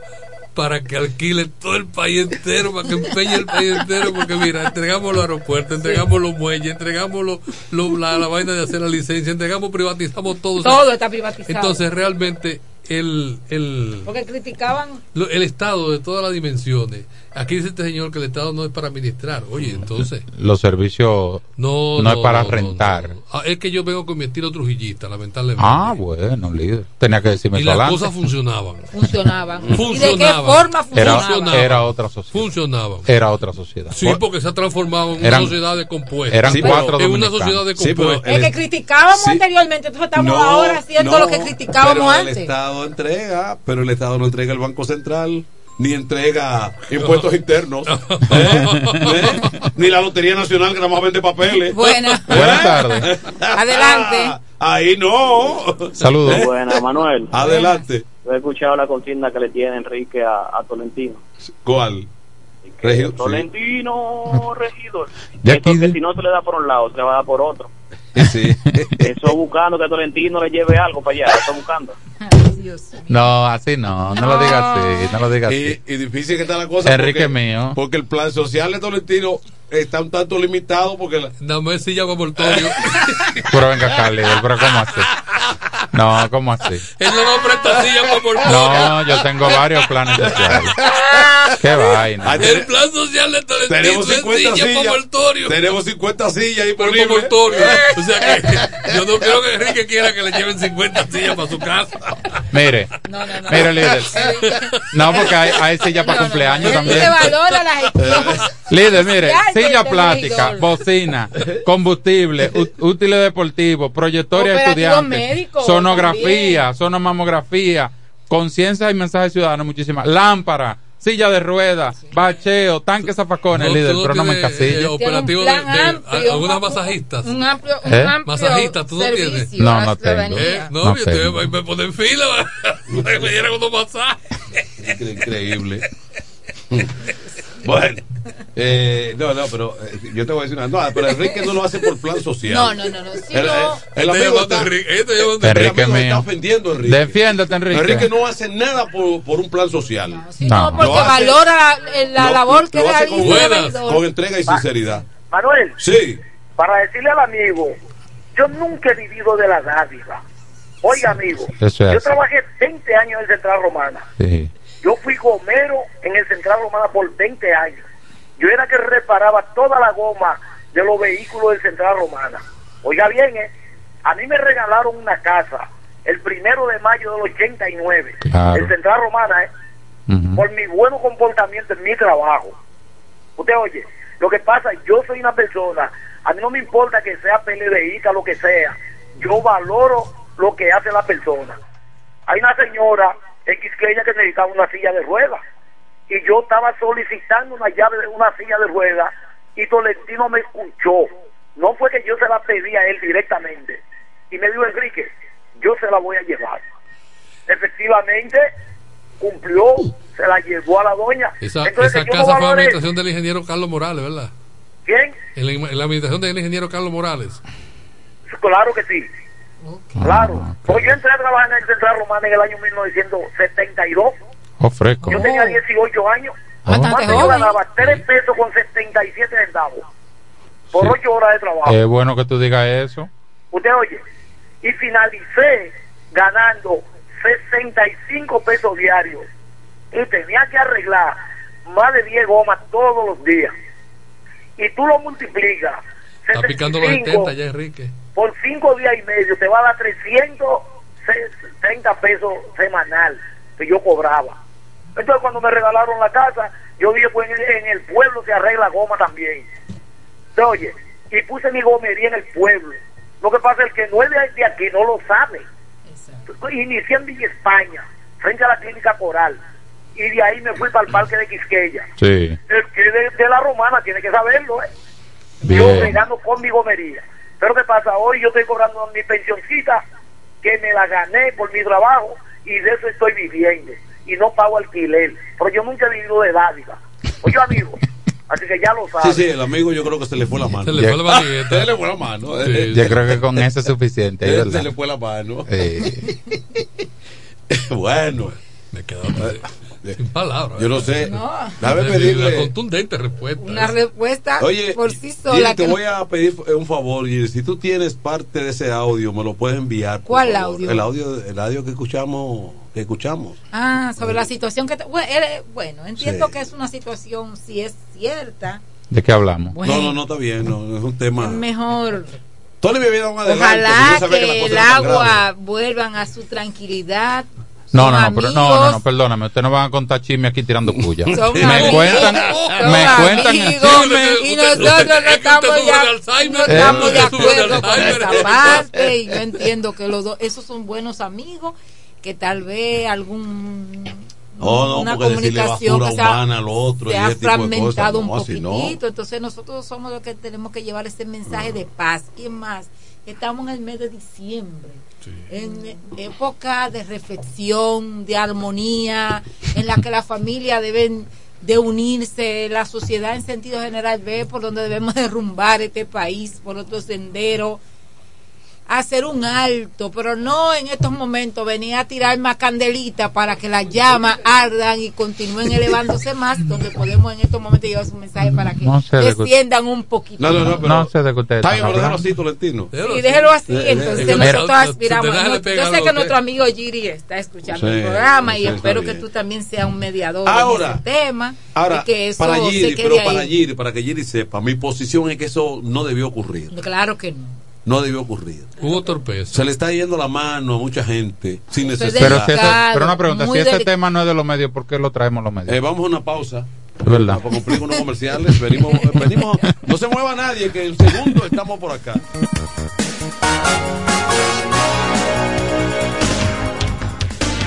para que alquile todo el país entero, para que empeñe el país entero, porque mira, entregamos los aeropuertos, entregamos los muelles, entregamos lo- lo- la, la vaina de hacer la licencia, entregamos, privatizamos todo. Todo está privatizado. Entonces realmente el, el, Porque criticaban. el Estado de todas las dimensiones, aquí dice este señor que el Estado no es para administrar, oye, entonces... Los servicios No, no, no, es para no, rentar. Ah, es que yo vengo con mi estilo trujillista, lamentablemente. Ah, bueno, líder. Tenía que decirme y eso las adelante. cosas funcionaban. Funcionaban. <laughs> ¿Y de qué Funcionaban. forma funcionaban? era otra sociedad. Funcionaban. Era otra sociedad. Sí, porque se ha transformado en Eran- una sociedad de compuestos. eran cuatro En una sociedad de Sí, compuestos. Es que criticábamos anteriormente, entonces estamos No, ahora haciendo no, lo que criticábamos pero El antes. Estado entrega, pero el Estado no entrega el Banco Central, ni entrega impuestos <laughs> internos, ¿eh? ¿Eh? ni la Lotería Nacional que nada más vende papeles. Buena. Buenas tardes. <laughs> Adelante. Ahí no. Saludos. ¿Eh? Buena, Manuel. Adelante. Yo he escuchado la consigna que le tiene Enrique a, a Tolentino. ¿Cuál? Sí. Tolentino, <laughs> regidor. Aquí que de- si no se le da por un lado, se le va a dar por otro. Sí. Eso buscando que Tolentino le lleve algo para allá. Eso buscando. No, así no. No lo digas así. No lo digas así. Y, y difícil que está la cosa. Enrique porque, mío. Porque el plan social de Tolentino está un tanto limitado porque la- más silla para. Pero venga líder. Pero ¿cómo así? <laughs> No, ¿cómo así? Él no va a prestar silla para mortorio. No, yo tengo varios planes sociales. <laughs> Qué vaina. El plan social de Tolentino tenemos es 50 silla para sillas. mortorio. Tenemos 50 sillas ahí disponibles. para mortorio. <laughs> O sea que yo no creo que Enrique quiera que le lleven 50 sillas para su casa. Mire, mire, líder. No, porque hay, hay silla para cumpleaños también. Se valora la gestión. Líder, mire, Ya, silla plástica, bocina, combustible, útiles deportivos, proyectoria de estudiantes, médico sonografía, sonomamografía, conciencia y mensajes ciudadanos, muchísimas, lámpara, silla de ruedas, bacheo, tanques zafacones, No, líder, no pero no me eh, operativo de, amplio, algunas un- masajistas. Un amplio, un ¿Eh? amplio Masajistas, tú no tienes. servicio No, a la no tengo. ciudadanía. Eh, no, No yo sé. te me pone en fila para <laughs> que me dieran unos masajes. Increíble. <laughs> <laughs> bueno, eh, no, no, pero eh, yo te voy a decir una. No, pero Enrique no lo hace por plan social. No, no, no, no. Si El, no, el Este amigo está, Enrique, este llamando el Enrique amigo está ofendiendo a Enrique. Defiéndete, Enrique. Enrique no hace nada por, por un plan social. si No. no, porque hace- valora la, labor que lo hace con, el buenas, entrega y sinceridad. Manuel, Sí. para decirle al amigo, yo nunca he vivido de la dádiva. Oiga, amigo, Eso es yo así. trabajé 20 años en Central Romana. Sí. Yo fui gomero en el Central Romana por 20 años. Yo era que reparaba toda la goma de los vehículos del Central Romana. Oiga bien, ¿eh? a mí me regalaron una casa el primero de mayo del 89. Claro. El Central Romana, ¿eh? Por mi buen comportamiento en mi trabajo. Usted oye, lo que pasa, yo soy una persona, a mí no me importa que sea PLDista, lo que sea, yo valoro lo que hace la persona. Hay una señora en Quisqueya que necesitaba una silla de ruedas y yo estaba solicitando una llave de una silla de ruedas y Tolentino me escuchó. No fue que yo se la pedí a él directamente y me dijo Enrique, yo se la voy a llevar. efectivamente cumplió, se la llevó a la doña. Esa, Entonces, esa no casa a fue administración del ingeniero Carlos Morales, ¿verdad? ¿Quién? En la, en la administración del ingeniero Carlos Morales. Claro que sí. Claro. Pues yo entré a trabajar en el Central Romana en el año 1972. Oh, fresco. Yo tenía 18 años. Antes yo ganaba 3 pesos con 77 centavos por 8 horas de trabajo. Es bueno que tú digas eso. Usted oye. Y finalicé ganando 65 pesos diarios. Y tenía que arreglar más de 10 gomas todos los días. Y tú lo multiplicas. Está picando los 70 ya, Enrique. por cinco días y medio te va a dar 330 pesos semanal que yo cobraba. Entonces cuando me regalaron la casa, yo dije, pues en el, en el pueblo se arregla goma también. Entonces, oye, y puse mi gomería en el pueblo. Lo que pasa es que no es de, aquí, no lo sabe. Inicié en Villa España, frente a la clínica Coral. Y de ahí me fui para el parque de Quisqueya. Sí. El que de, de la romana tiene que saberlo, ¿eh? Yo Bien. regando con mi gomería. Pero ¿qué pasa? Hoy yo estoy cobrando mi pensioncita, que me la gané por mi trabajo, y de eso estoy viviendo. Y no pago alquiler. Pero yo nunca he vivido de dádiva. Oye, amigo, <laughs> así que ya lo Sí, sabes. sí, el amigo yo creo que se le fue la mano. Se le fue la manigueta. <laughs> Se le fue la mano. eh. Yo creo que con eso es suficiente. <laughs> Se le fue la mano. Sí. bueno. Me quedó sin palabras. Yo no sé. No. Dame Una contundente respuesta. Una respuesta Oye, por sí sola. te que voy a pedir un favor, Giri. Si tú tienes parte de ese audio, me lo puedes enviar. ¿Cuál favor. audio? El audio, el audio que escuchamos, que escuchamos. Ah, sobre la situación que... te- Bueno, eh, entiendo Sí. que es una situación, si es cierta, ¿De qué hablamos? Bueno. No, no, no está bien, no, es un tema. mejor. Ojalá que, el tan grave. agua vuelvan a su tranquilidad. No, no, no, pero no, no, no, perdóname, ustedes no van a contar chisme aquí tirando puya. <laughs> Me amigos, cuentan, me cuentan amigos, y nosotros no estamos, ya, no estamos de acuerdo con esa <laughs> parte y yo entiendo que los dos, esos son buenos amigos que tal vez algún No, no, una comunicación que se ha, otro se fragmentado un no. poquitito entonces nosotros somos los que tenemos que llevar ese mensaje de paz. Y más estamos en el mes de diciembre en época de reflexión de armonía en la que la familia deben de unirse la sociedad en sentido general ve por donde debemos <laughs> derrumbar este país por otro sendero hacer un alto, pero no en estos momentos venir a tirar más candelita para que las llamas ardan y continúen elevándose más, donde podemos en estos momentos llevar un mensaje para que No desciendan un poquito. No, no, no, pero. No sé de qué ustedes Está bien, déjalo así, Tolentino. Sí, déjelo así, Eh, entonces eh, nosotros aspiramos. No, yo sé que nuestro amigo Giri está escuchando el programa y espero que tú también seas un mediador Ahora, en ese tema. Ahora, y que eso para se Giri, quede pero ahí. para Giri, para que Giri sepa, mi posición es que eso no debió ocurrir. Claro que no. No debió ocurrir. Hubo torpeza. Se le está yendo la mano a mucha gente sin necesidad. Pero, si eso- pero una pregunta, si deli- tema no es de los medios, ¿por qué lo traemos los medios? Eh, vamos a una pausa. Es verdad. Para cumplir con unos comerciales. Venimos, venimos, no se mueva nadie, que en segundo estamos por acá.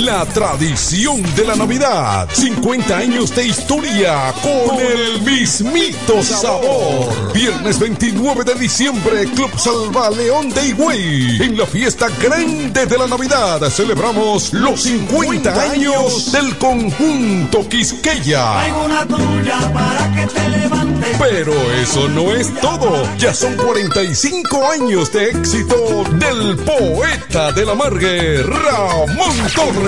La tradición de la Navidad. 50 años de historia con el mismito sabor. Viernes 29 de diciembre, Club Salva León de Higüey. En la fiesta grande de la Navidad celebramos los 50 años del conjunto Quisqueya. una tuya para que te levantes. Pero eso no es todo. Ya son 45 años de éxito del poeta de la Margue, Ramón Torres.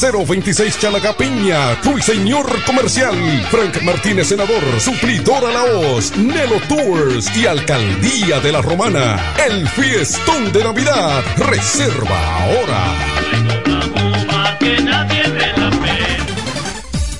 026 Chalaga Piña, Ruiseñor Comercial. Frank Martínez Senador, Suplidora La Hoz, Nelo Tours y Alcaldía de la Romana. El fiestón de Navidad. Reserva ahora.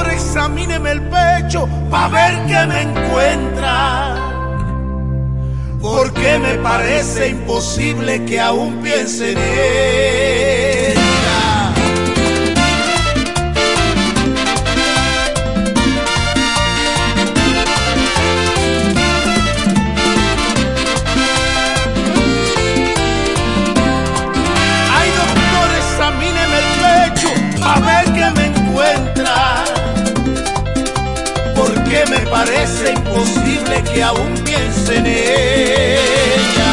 Doctor, examíneme el pecho para ver qué me encuentra. Porque me parece imposible que aún piense en ella. Parece imposible que aún piense en ella.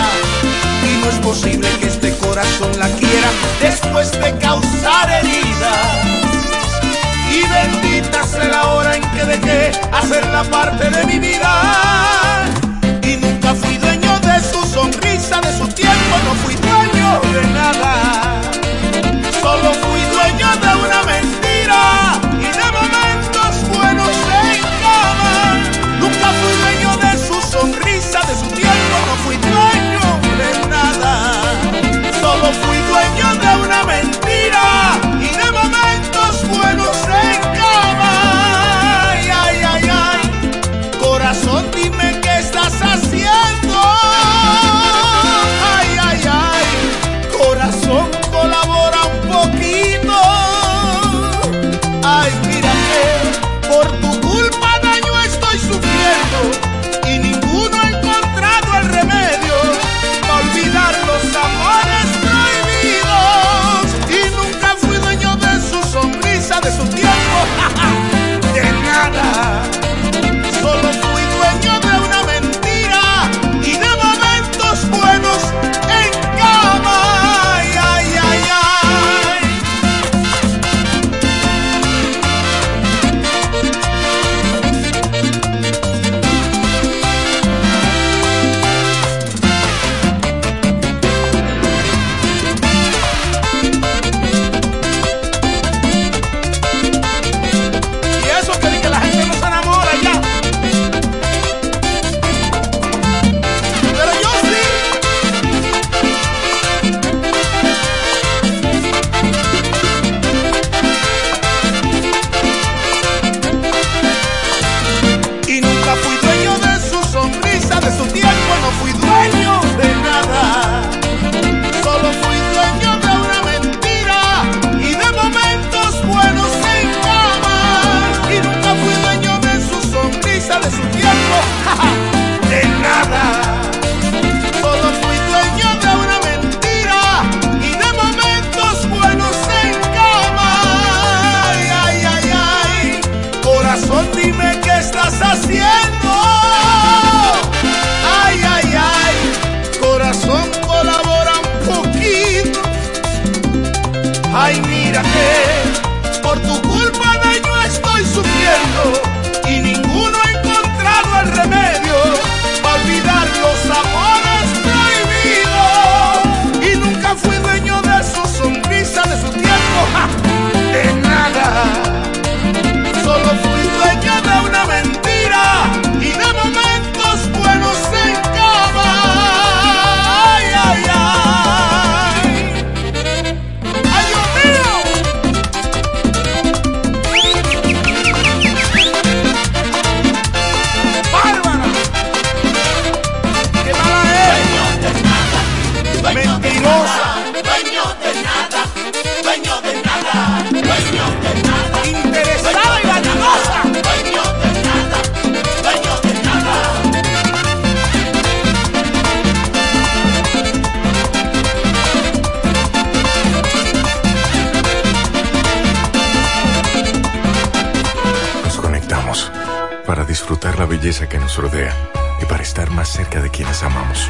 Y no es posible que este corazón la quiera después de causar heridas. Y bendita sea la hora en que dejé hacerla parte de mi vida. Y nunca fui dueño de su sonrisa, de su tiempo, no fui dueño de nada. Solo fui dueño de una ¡Mentirosa! Dueño de nada, dueño de nada, dueño de nada. ¡Interesada y vanidosa! Dueño de nada, dueño de nada. Nos conectamos para disfrutar la belleza que nos rodea y para estar más cerca de quienes amamos.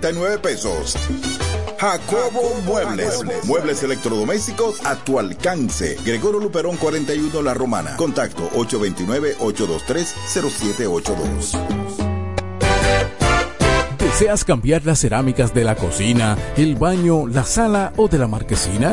12,339 pesos. Jacobo Muebles. Muebles electrodomésticos a tu alcance. Gregorio Luperón 41 La Romana. Contacto 829-823-0782. ¿Deseas cambiar las cerámicas de la cocina, el baño, la sala o de la marquesina?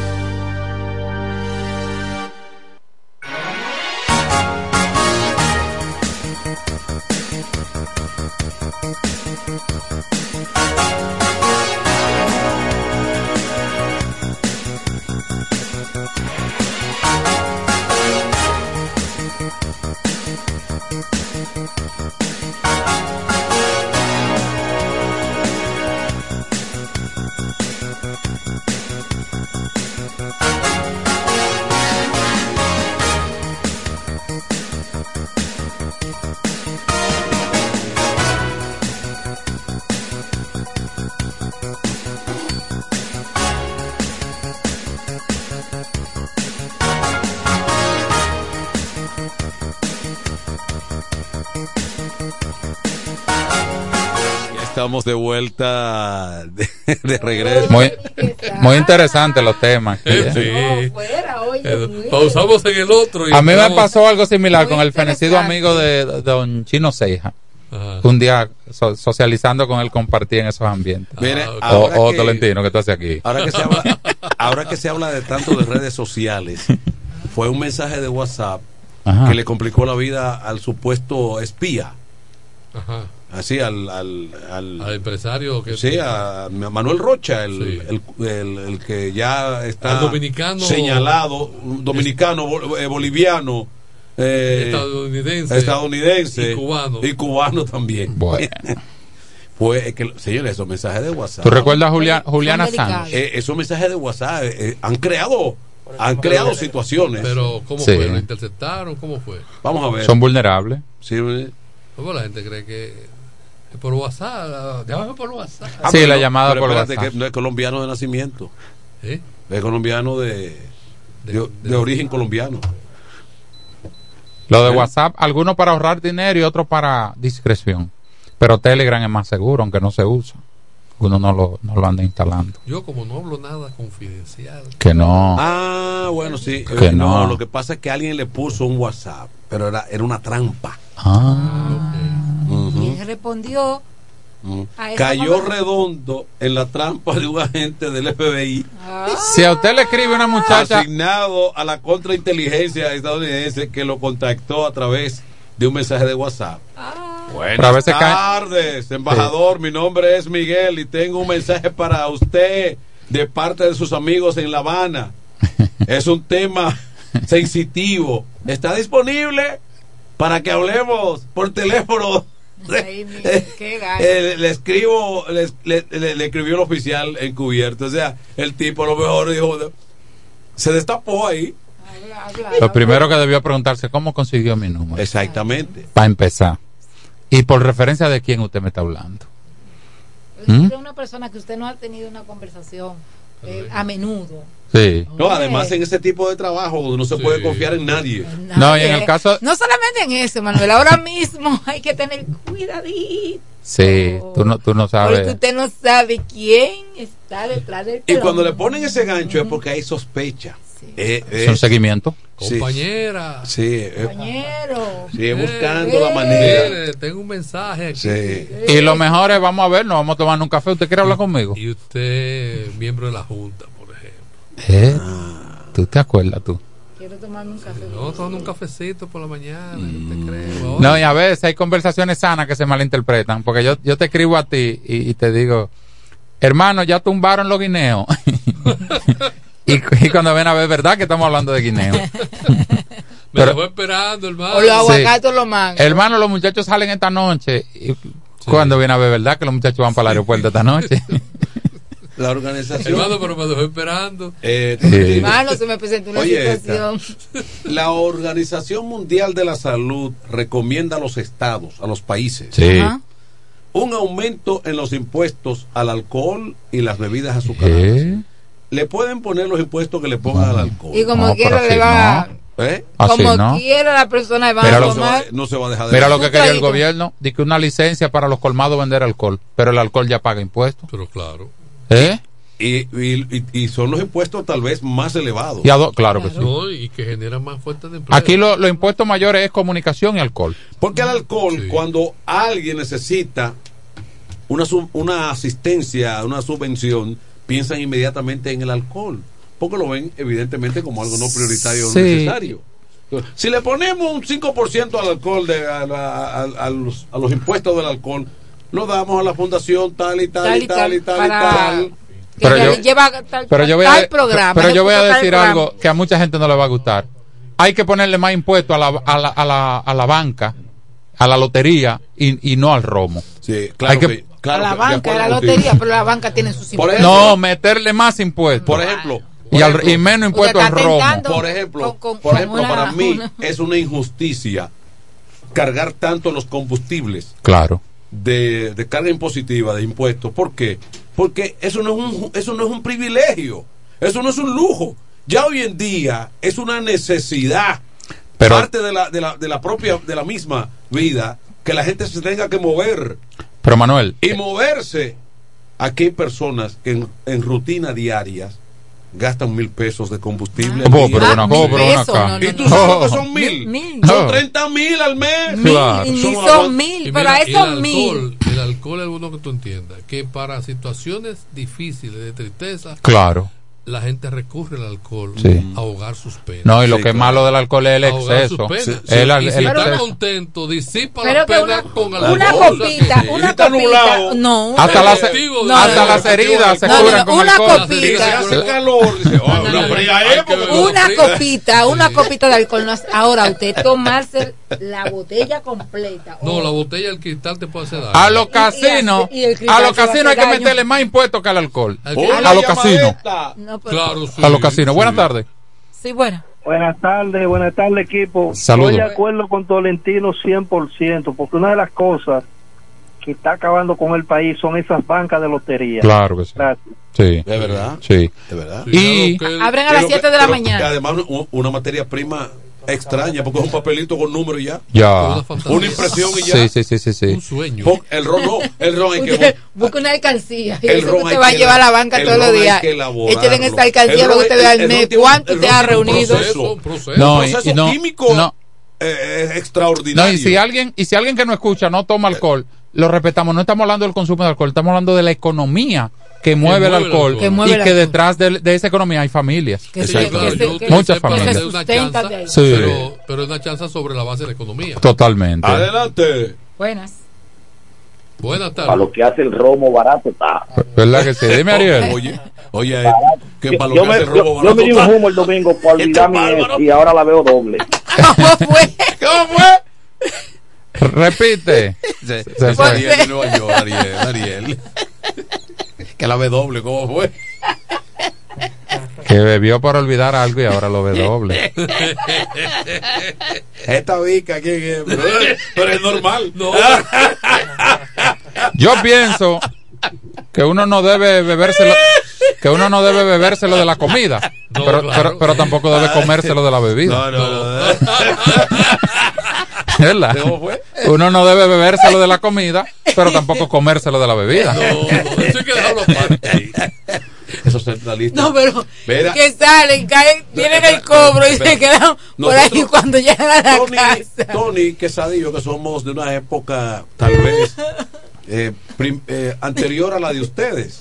Estamos de vuelta de, <laughs> de regreso. Muy, muy interesantes los temas. ¿eh? Eh, Pausamos en el otro. y A mí me pasó algo similar con el fenecido amigo de, de don Chino Ceja. Ajá. Un día so- socializando con él compartí en esos ambientes. Mire, o ahora o que- Tolentino, que tú haces aquí. Ahora que se habla, <laughs> ahora que se habla de tanto de redes sociales, fue un mensaje de WhatsApp Ajá. que le complicó la vida al supuesto espía. Ajá. Así al, al, al, Al empresario que sí, a Manuel Rocha, el, Sí. el, el- el que ya está Al dominicano- señalado, dominicano, bol- eh, boliviano, eh, Estadounidense. estadounidense Y cubano. y cubano también. Bueno. <laughs> Fue es que, señores, esos mensajes de WhatsApp. ¿Tú recuerdas a Julia- Juliana Sanz? Eh, esos mensajes de WhatsApp eh, eh, han creado han creado situaciones. Pero, ¿cómo Sí. fue? ¿Lo interceptaron? ¿Cómo fue? Vamos a ver. Son vulnerables. Sí, eh. ¿Cómo la gente cree que es por WhatsApp? ah, Llámame por WhatsApp. Ah, Sí, pero la no, llamada pero por espérate, WhatsApp. que no es colombiano de nacimiento. ¿Eh? Es colombiano de, de, de origen colombiano. Lo de WhatsApp, algunos para ahorrar dinero y otros para discreción. Pero Telegram es más seguro, aunque no se usa. Uno no lo, no lo anda instalando. Yo, como no hablo nada confidencial. Que no. Ah, bueno, sí. Que Eh, no. Lo que pasa es que alguien le puso un WhatsApp, pero era, era una trampa. Ah. Ujú. Él respondió Mm. A esa Cayó redondo en la trampa de un agente del FBI. Si a usted le escribe una muchacha. Asignado a la contrainteligencia estadounidense que lo contactó a través de un mensaje de WhatsApp. Buenas Pero a veces cae- tardes, embajador. Mi nombre es Miguel y tengo un mensaje para usted de parte de sus amigos en La Habana. <laughs> es un tema sensitivo. ¿Está disponible para que hablemos por teléfono? Eh, le escribo, le, le- le- le escribió el oficial encubierto. O sea, el tipo a lo mejor dijo, se destapó ahí. Lo primero que debió preguntarse, ¿cómo consiguió mi número? Exactamente. Para empezar. Y por referencia de quién usted me está hablando. ¿Mm? de una persona que usted no ha tenido una conversación eh, a menudo. Sí. No, además en ese tipo de trabajo donde no se puede confiar en nadie. No, y en el caso. No solamente en eso, Manuel, ahora mismo <laughs> hay que tener cuidadito. Sí, tú no, tú no Porque sabes. usted no sabe quién está detrás del Y cuando le ponen ese gancho es porque hay sospecha. Eh, Es un seguimiento. Compañera. Sí, eh, Compañero. sí, es buscando Eh, la manera. tengo un mensaje aquí. Sí. Y lo mejor es, vamos a ver, nos vamos a tomar un café. ¿Usted quiere hablar conmigo? Y usted, miembro de la Junta, por ejemplo. ¿Eh? ¿Tú te acuerdas tú? Quiero tomarme un café. No, tomando un cafecito por la mañana, ¿qué Mm. te creo? No, y a veces hay conversaciones sanas que se malinterpretan. Porque yo, yo te escribo a ti y, y te digo, hermano, ya tumbaron los guineos. <laughs> y, y cuando ven a ver, ¿verdad que estamos hablando de guineo? <laughs> Me dejó esperando, hermano. O los aguacates o los mangos. Hermano, los muchachos salen esta noche. Y Cuando viene a ver, ¿verdad? Que los muchachos van para el aeropuerto esta noche. <laughs> La organización. Hermano, pero me dejó esperando. Eh, Sí. Hermano, se me presentó una Oye, situación. <laughs> La Organización Mundial de la Salud recomienda a los estados, a los países, Sí. Ajá. un aumento en los impuestos al alcohol y las bebidas azucaradas. ¿Eh? Le pueden poner los impuestos que le pongan al alcohol. Y como No, quiera le va. ¿Eh? Así Como no. quiera la persona va Mira a lo- tomar. No se va a dejar de Mira lo que quería el gobierno. Dice que una licencia para los colmados vender alcohol. Pero el alcohol ya paga impuestos. Pero claro. ¿Eh? Y, y- y- y son los impuestos tal vez más elevados. Y claro que sí. No, y que genera más fuentes de empleo. Aquí lo- los impuestos mayores es comunicación y alcohol. Porque el alcohol, cuando alguien necesita una, sub- una asistencia, una subvención, piensan inmediatamente en el alcohol. Porque lo ven evidentemente como algo no prioritario o Sí. necesario. Si le ponemos un 5% al alcohol, de, a, a- a los, a los impuestos del alcohol, lo damos a la fundación tal y tal, y tal y tal y tal. que Pero le yo- lleva tal, Pero yo voy tal a, programa. pero yo voy a tal decir algo que a mucha gente no le va a gustar. Hay que ponerle más impuestos a la, a la, a la, a la banca, a la lotería y, y no al romo. Sí, Hay que- que- claro a la banca, a la lotería, pero la banca tiene sus impuestos. No, meterle más impuestos. Por ejemplo, y, al- y menos impuestos al romo. Por ejemplo, Con- con- por ejemplo una- para mí una- es una injusticia cargar tanto los combustibles Claro. de, de carga impositiva, de impuestos. ¿Por qué? Porque eso no, es un, eso no es un privilegio, eso no es un lujo. Ya hoy en día es una necesidad, Pero- parte de la, de, la, de la propia, de la misma vida, que la gente se tenga que mover. Pero Manuel, Y moverse, aquí hay personas que en, en rutina diarias gastan mil pesos de combustible. Oh, al pero acá, pero ven acá. no, no, ¿Y tú no. sabes lo Oh. que son mil? Mil. Son Oh. 30 mil al mes. Mil, Claro. y ni Son son mil, Y pero mira, a el esos alcohol, mil. el alcohol es bueno que tú entiendas que para situaciones difíciles de tristeza claro. La gente recurre al alcohol Sí. a ahogar sus penas. No, y lo Sí, que es malo del alcohol es el Ahogar sus exceso. penas. Sí, Sí, el, el y si está exceso. contento, disipa Pero la pena una, con el una alcohol. copita, una copita, no, una- Hasta las, Efectivo, no, hasta no, las heridas se curan con una alcohol. copita. Una copita, una copita de alcohol. no es- ahora usted tomarse la botella completa. No, la botella del cristal te puede hacer daño. A los casinos, a los casinos hay que meterle más impuestos que al alcohol. ¿Al Oh? A la los casinos. No, pero- Claro, sí, A los casinos. sí. Buenas tardes. Sí, bueno. Buenas tardes, buenas tardes equipo. Saludos. Estoy de acuerdo con Tolentino 100%, porque una de las cosas que está acabando con el país son esas bancas de lotería. Claro que sí. Gracias. Sí. De verdad. Sí. De verdad. Y- Abren a las que- 7 de la pero mañana. además una materia prima extraña, porque es un papelito con número y ya. Ya. Una impresión y ya. Sí, sí, sí, sí, sí. Un sueño. El ron no, el ron hay que busca una alcancía y El eso que ron usted hay va a llevar a la banca todos los ron hay días. Échale en esta alcancía para que usted vea el mes cuánto el usted ron ha tiene un reunido. proceso. Un proceso. No, no- químico no. eh, es extraordinario. No, y si alguien, y si alguien que no escucha no toma alcohol, lo respetamos. No estamos hablando del consumo de alcohol, estamos hablando de la economía que mueve el mueve el alcohol. alcohol. Que mueve y el que alcohol. detrás de, de esa economía hay familias. Que se- Sí, claro, que se- yo que- que Muchas familias. es una Sustenta chanza, de ahí. Sí. pero, pero es una chanza sobre la base de la economía. Totalmente. Adelante. Buenas. Buenas Para tardes. lo que hace el romo barato está. ¿Verdad que sí? Dime, Ariel. <laughs> Oye, oye, eh, que para lo Yo que me, hace el yo, robo yo barato me di un humo el domingo por olvidar mi ex y ahora la veo doble. <laughs> ¿Cómo fue? ¿Cómo fue? Repite. Se- Se se fue. Ariel de Nueva York, Ariel, Ariel. Que la ve doble, ¿cómo fue? Que bebió por olvidar algo y ahora lo ve doble. Esta vica, ¿quién es? Pero, pero es normal. No. Yo pienso que uno no debe bebérselo, que uno no debe bebérselo de la comida, No, pero, claro. pero, pero tampoco debe comérselo de la bebida. No, no, no. ¿Verdad? ¿Cómo fue? Uno no debe bebérselo de la comida, pero tampoco comérselo de la bebida. Eso hay que dejarlo aparte. Esos centralistas. No, pero Mira. que salen, caen, tienen el cobro y se quedan por ahí cuando llegan a la Tony, casa. Tony Quesadillo, que somos de una época tal vez eh, prim- eh, anterior a la de ustedes.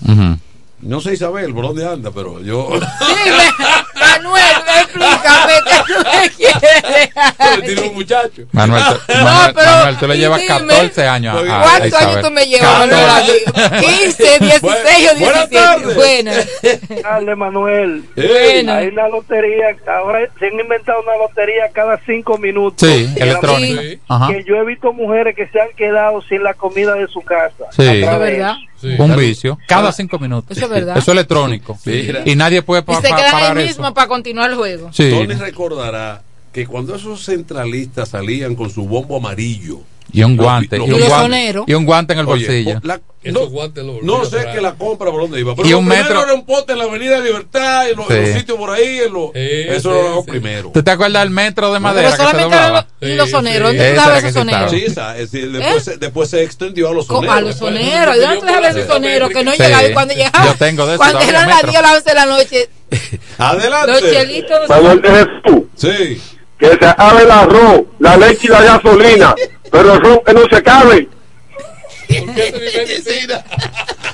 No sé Isabel por dónde anda, pero yo Sí, Manuel, explícame qué tú me quieres. tiene un muchacho. Manuel, tú- <laughs> No, Manuel, pero- Manuel, tú le y llevas dime, 14 años a, a- a ¿Cuántos Isabel. años tú me llevas, Manuel? a mí? 15, 16 o 17. Buenas. Dale, Manuel. Bueno. Hay una lotería, ahora se han inventado una lotería cada cinco minutos. Sí, Que electrónica. Sí. Que yo he visto mujeres que se han quedado sin la comida de su casa. Sí. A es verdad. Un vicio. Cada cinco minutos. Eso es verdad. Eso es electrónico. Mira. Y nadie puede Y pa- se pa- parar ahí eso. mismo para continuar el juego. Sí. Tony recordará que cuando esos centralistas salían con su bombo amarillo Y un guante. Y un Y los guante, y un guante en el Oye, bolsillo. la- no, no sé que la compra por dónde iba. Pero Y lo un metro- era un pote en la avenida Libertad, en los, en los Sí. sitios por ahí. En los, Sí, eso sí, era lo sí. primero. ¿Tú te acuerdas del metro de madera Pero solamente doblaba? los, y los Sí, soneros. sí. ¿Dónde tú Esa dabas era esos que se soneros? Sí, esa, es decir, después, ¿Eh? se, después se extendió a los soneros. A los soneros. ¿Y dónde tú dabas esos Sí. soneros? Que no Sí. llegaba. Y cuando llegaba. Yo tengo de eso Cuando eran las metro. 10 o las 11 de la noche, Adelante. los chelitos. Manuel de Jesús, Sí. que se acabe el arroz, la leche y la gasolina, <laughs> pero el ron que no se cabe. Porque esa es mi medicina.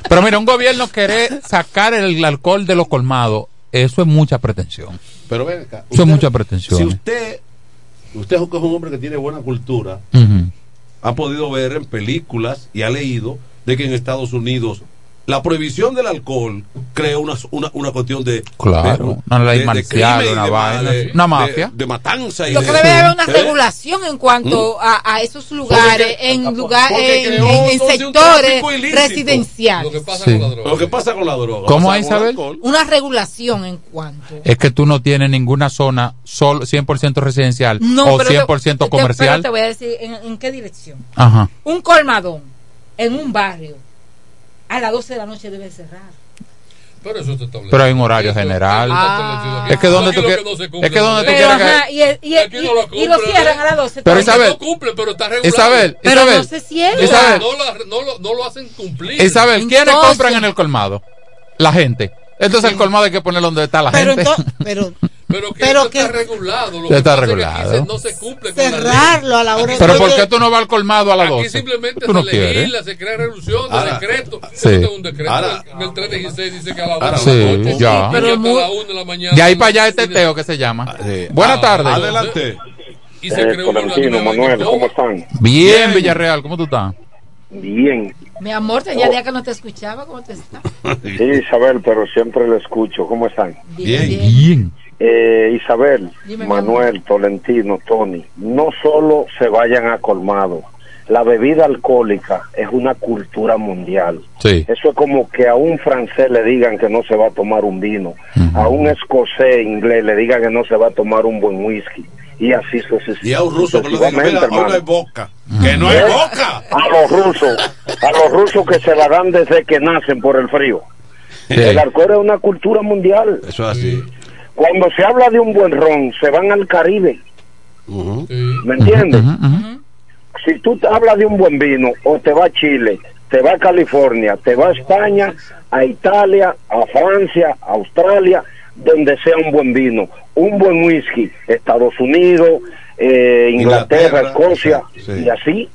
Pero mira, un gobierno querer sacar el alcohol de los colmados, eso es mucha pretensión. Pero ven acá. Eso es usted- mucha pretensión. Si usted, usted es un hombre que tiene buena cultura, ha podido ver en películas y ha leído de que en Estados Unidos la prohibición del alcohol crea una, una, una cuestión de Claro, de- una ley de- marcial, una de- vaina, de- una mafia. de, matanza y Lo de- que debe haber una ¿Eh? regulación en cuanto a, a esos lugares, Porque- en lugar, en, sectores residenciales. Lo que pasa Sí. con la droga. Lo que pasa con la droga. ¿Cómo, el Isabel? Una regulación en cuanto. Es que tú no tienes ninguna zona solo 100% residencial No, o pero te- 100% te- comercial. Pero te voy a decir en, en qué dirección. Ajá. Un colmadón en un barrio a las 12 de la noche debe cerrar. Pero eso te establece. Pero hay un horario Eso- general. está aquí. Es que donde tú quieres- es que donde tú quieres y, no lo y- y lo cumple, cierran a las 12. Pero. Isabel- No cumple, pero está regulado. Isabel, Pero Isabel, no se cierra. Isabel. No, la- no lo, no lo hacen cumplir. Isabel, ¿quiénes Entonces- compran en el colmado? La gente. Entonces el colmado hay que ponerlo donde está la Pero gente. <laughs> pero Pero que Pero eso que- está regulado. Lo Está que es que regulado. aquí no se cumple con la ley. cerrarlo a la hora Pero de ¿por qué tú no vas al colmado a las Aquí 12? simplemente Tú no se quieres. legisla, se crea resolución de Ahora- decreto. Sí. Yo tengo un decreto Ahora- en el 316 dice que a la Ahora- una Sí, de la noche ya. y Pero hasta muy- la una de la mañana. De ahí para allá es teteo que se llama. Sí. Buenas Ah, tardes. Adelante. Y se creó una Tolentino, línea de Manuel, ¿cómo están? Bien, Villarreal, ¿cómo tú estás? Bien. Mi amor, tenía días que no te escuchaba. ¿Cómo te <laughs> está? Sí, Isabel, pero siempre lo escucho. ¿Cómo están? Bien. Bien. Eh, Isabel, Dime, Manuel, Tolentino, Tony, no solo se vayan a colmado. La bebida alcohólica es una cultura mundial. Sí. Eso es como que a un francés le digan que no se va a tomar un vino, a un escocés inglés le digan que no se va a tomar un buen whisky, y así sucesivamente. Y a un ruso que le diga, mira, hoy no hay boca. Que no hay ¿Eh? boca. A los rusos, a los rusos que se la dan desde que nacen por el frío. Sí. El alcohol es una cultura mundial. Eso es así. Cuando se habla de un buen ron, se van al Caribe. ¿me entiendes? Ujú, ujú. Si tú te hablas de un buen vino, o te va a Chile, te va a California, te va a España, a Italia, a Francia, a Australia, donde sea un buen vino, un buen whisky, Estados Unidos, eh, Inglaterra, Inglaterra, Escocia, sí. y así,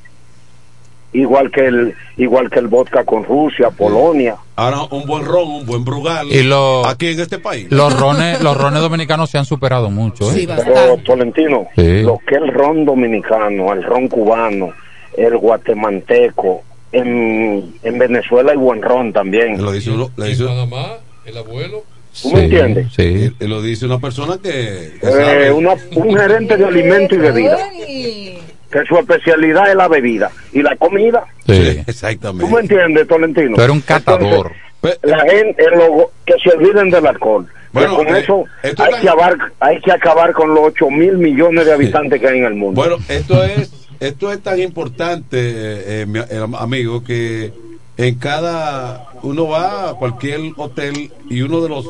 igual que el igual que el vodka con Rusia, Polonia. Ahora, un buen ron, un buen brugal. Y lo- aquí en este país. Los rones, los rones dominicanos se han superado mucho, ¿eh? Sí, Pero bastante. Tolentino, Sí. lo que es el ron dominicano, el ron cubano, el guatemalteco, en, en Venezuela hay buen ron también. Lo dice, uno- lo En dice- Panamá, el abuelo. ¿Tú me entiendes? Sí. y lo dice una persona que, que Eh, sabe. una- un gerente de alimento y bebida, Ay. Que su especialidad es la bebida y la comida. Sí, Sí. ¿Tú me exactamente. entiendes, Tolentino? Eres un catador. Entonces, la gente, logo- que se olviden del alcohol. Bueno, Pero con eh, eso hay que, abar- hay que acabar con los 8 mil millones de habitantes que hay en el mundo. Bueno, esto es, esto es tan importante, eh, eh, mi amigo, que en cada uno va a cualquier hotel y uno de los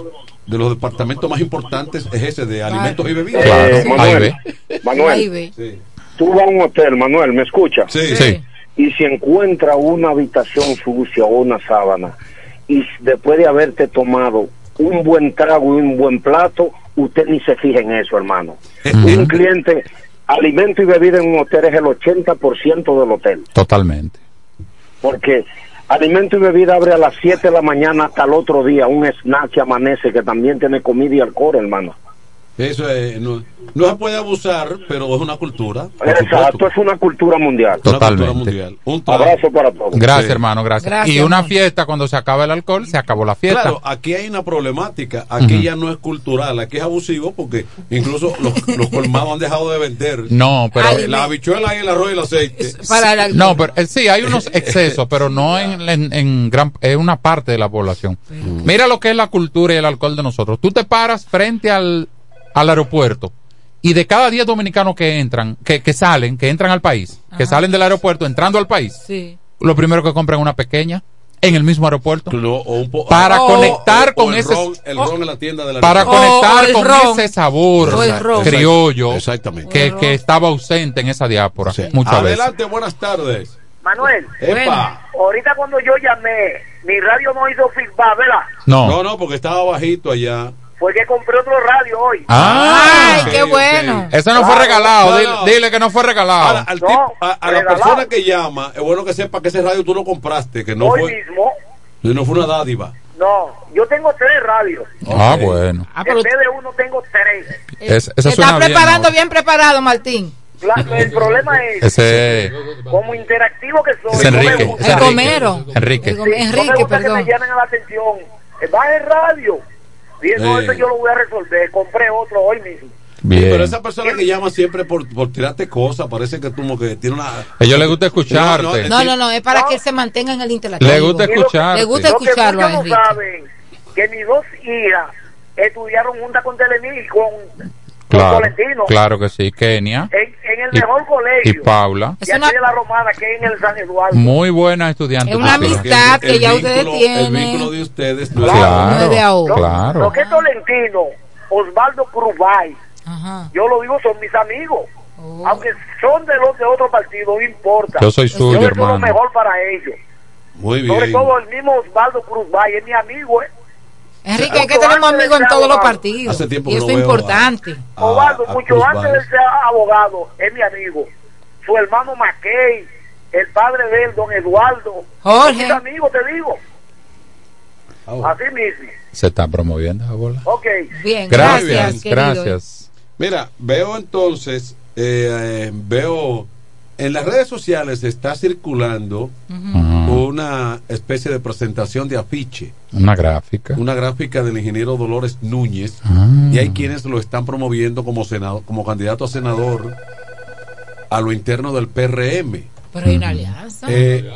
de los departamentos más importantes es ese de alimentos y bebidas. Eh, Manuel, Manuel, tú vas a un hotel, Manuel, ¿me escucha? Sí. Sí. Y si encuentra una habitación sucia o una sábana, y después de haberte tomado un buen trago y un buen plato, usted ni se fija en eso, hermano. Un cliente, alimento y bebida en un hotel es el 80% del hotel. Totalmente. Porque alimento y bebida abre a las 7 de la mañana hasta el otro día, un snack que amanece que también tiene comida y alcohol, hermano. Eso es, no, no se puede abusar, pero es una cultura. Exacto, es una cultura mundial. Totalmente. Abrazo para todos. Gracias, Sí. hermano, gracias. Gracias, Y una hermano. fiesta, cuando se acaba el alcohol, se acabó la fiesta. Claro, aquí hay una problemática. Aquí ya no es cultural, aquí es abusivo porque incluso los, los colmados han dejado de vender. No, pero- la habichuela y el arroz y el aceite. No, pero eh, sí, hay unos <laughs> excesos, pero no en, en, en gran, en una parte de la población. Mira lo que es la cultura y el alcohol de nosotros. Tú te paras frente al, al aeropuerto y de cada 10 dominicanos que entran, que, que salen, que entran al país, que salen del aeropuerto entrando al país, Sí. lo primero que compran es una pequeña en el mismo aeropuerto para conectar con ese ron, el ron en la tienda de la para conectar con ron. ese sabor criollo Exactamente. que, que estaba ausente en esa diáspora muchas veces. Adelante, buenas tardes. Manuel, Epa. ahorita cuando yo llamé, mi radio no hizo feedback, ¿verdad? No. No, no, porque estaba bajito allá. Fue que compré otro radio hoy. Ah, Ay, qué bueno. Eso no fue regalado. No, dile, no. dile que no fue regalado. Ahora, al tipo- a, a la persona que llama, es bueno que sepa que ese radio tú lo compraste, que no Hoy fue, mismo, no fue una dádiva. no, yo tengo tres radios. Ah, bueno. en vez de uno tengo tres. Es- eso Está suena preparando bien preparado, Martín. La- el <laughs> problema es, Ese como interactivo que soy, es Enrique. no me es gusta, Enrique. Gomero. Enrique. El no me Enrique, gusta que perdón. me llamen a la atención. Eh, Baja el radio. Dije, no, eso yo lo voy a resolver. Compré otro hoy mismo. Bien. Pero esa persona que llama siempre por, por tirarte cosas, parece que tú como que tiene una... A ellos les gusta escucharte. No, no, No, no, no, es para que él se mantenga en el interactivo. Le gusta escucharte. Le gusta Lo que escucharlo a muchos no saben que mis dos hijas estudiaron juntas con Telemil y con, Claro, Tolentino claro que sí. Kenia en, en el Y- mejor y colegio. Paula. Y aquí de la Romana, que es en el San Eduardo. Muy buena estudiante. Es una amistad que ya ustedes El tienen. vínculo de ustedes no es Claro, No es de ahora. claro. Lo que es Tolentino, Osvaldo Cruzbay, yo lo digo, son mis amigos. Oh. Aunque son de los de otro partido, no importa. Yo soy suyo, Yo deseo lo hermano. mejor para ellos. Muy Sobre todo el mismo Osvaldo Cruzbay, es mi amigo, ¿eh? Enrique, es que tenemos amigos en todos los partidos. Hace tiempo Y que eso es importante. A mucho antes de ser abogado, es mi amigo. Su hermano Mackey, el padre de él, don Eduardo. Jorge. Son mis amigos, te digo. Ah, Así mismo. Se está promoviendo esa bola. Ok. Bien, Gracias, gracias. Mira, veo entonces, eh, eh, veo en las redes sociales está circulando una especie de presentación de afiche, Una gráfica. una gráfica del ingeniero Dolores Núñez, Ah. y hay quienes lo están promoviendo como senado, como candidato a senador a lo interno del PRM. Pero hay una alianza. Eh,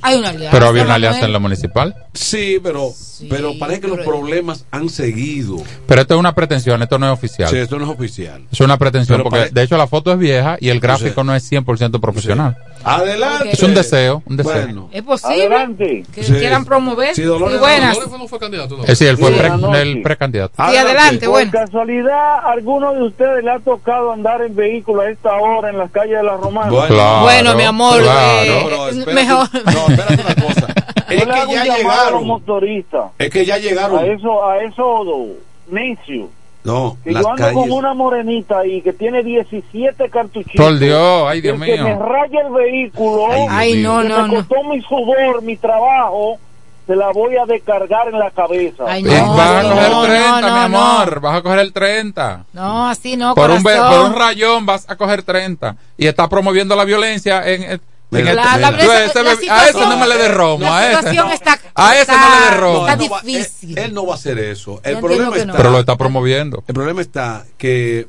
Hay una alianza. Pero había una alianza en la municipal. sí, pero, pero parece que los problemas han seguido. Pero esto es una pretensión, esto no es oficial. Sí, esto no es oficial. Es una pretensión Pero porque pare- de hecho la foto es vieja y el gráfico no es 100% profesional. Adelante. Es un deseo, un deseo. Bueno. Es posible que Sí. quieran promover. Sí, Sí, Dolores- buenas. Dolores no fue candidato, ¿no? Eh, sí, él fue Sí. pre- el precandidato. Sí, adelante, Por bueno. casualidad, ¿a ¿alguno de ustedes le ha tocado andar en vehículo a esta hora en las calles de la Romana? Bueno, Claro, Bueno, mi amor, claro. eh, espérate, mejor. No, espérate una cosa. <laughs> Es que ya llamado a los llegaron. motoristas. Es que ya A llegaron. eso, a eso, necio. No, Que las yo ando calles. con una morenita ahí que tiene 17 cartuchitos. Por Dios, ay, Dios El que mío. me raya el vehículo. Ay, Dios Ay, mío. no, que no, me no. costó mi sudor, mi trabajo, se la voy a descargar en la cabeza. Ay, Eh, no, vas a no, coger no, 30, no, mi no. amor. Vas a coger el 30. No, así no, por, un, por un rayón vas a coger 30. Y está promoviendo la violencia en, en Mira, La- la- la- ese la bebé- a ese situación- no me le dé romo. la A ese, situación está- <laughs> a ese no le dé está- romo. está no va- él- difícil. Él, no va a hacer eso. El Yo problema está. no. Pero lo está promoviendo. El problema está que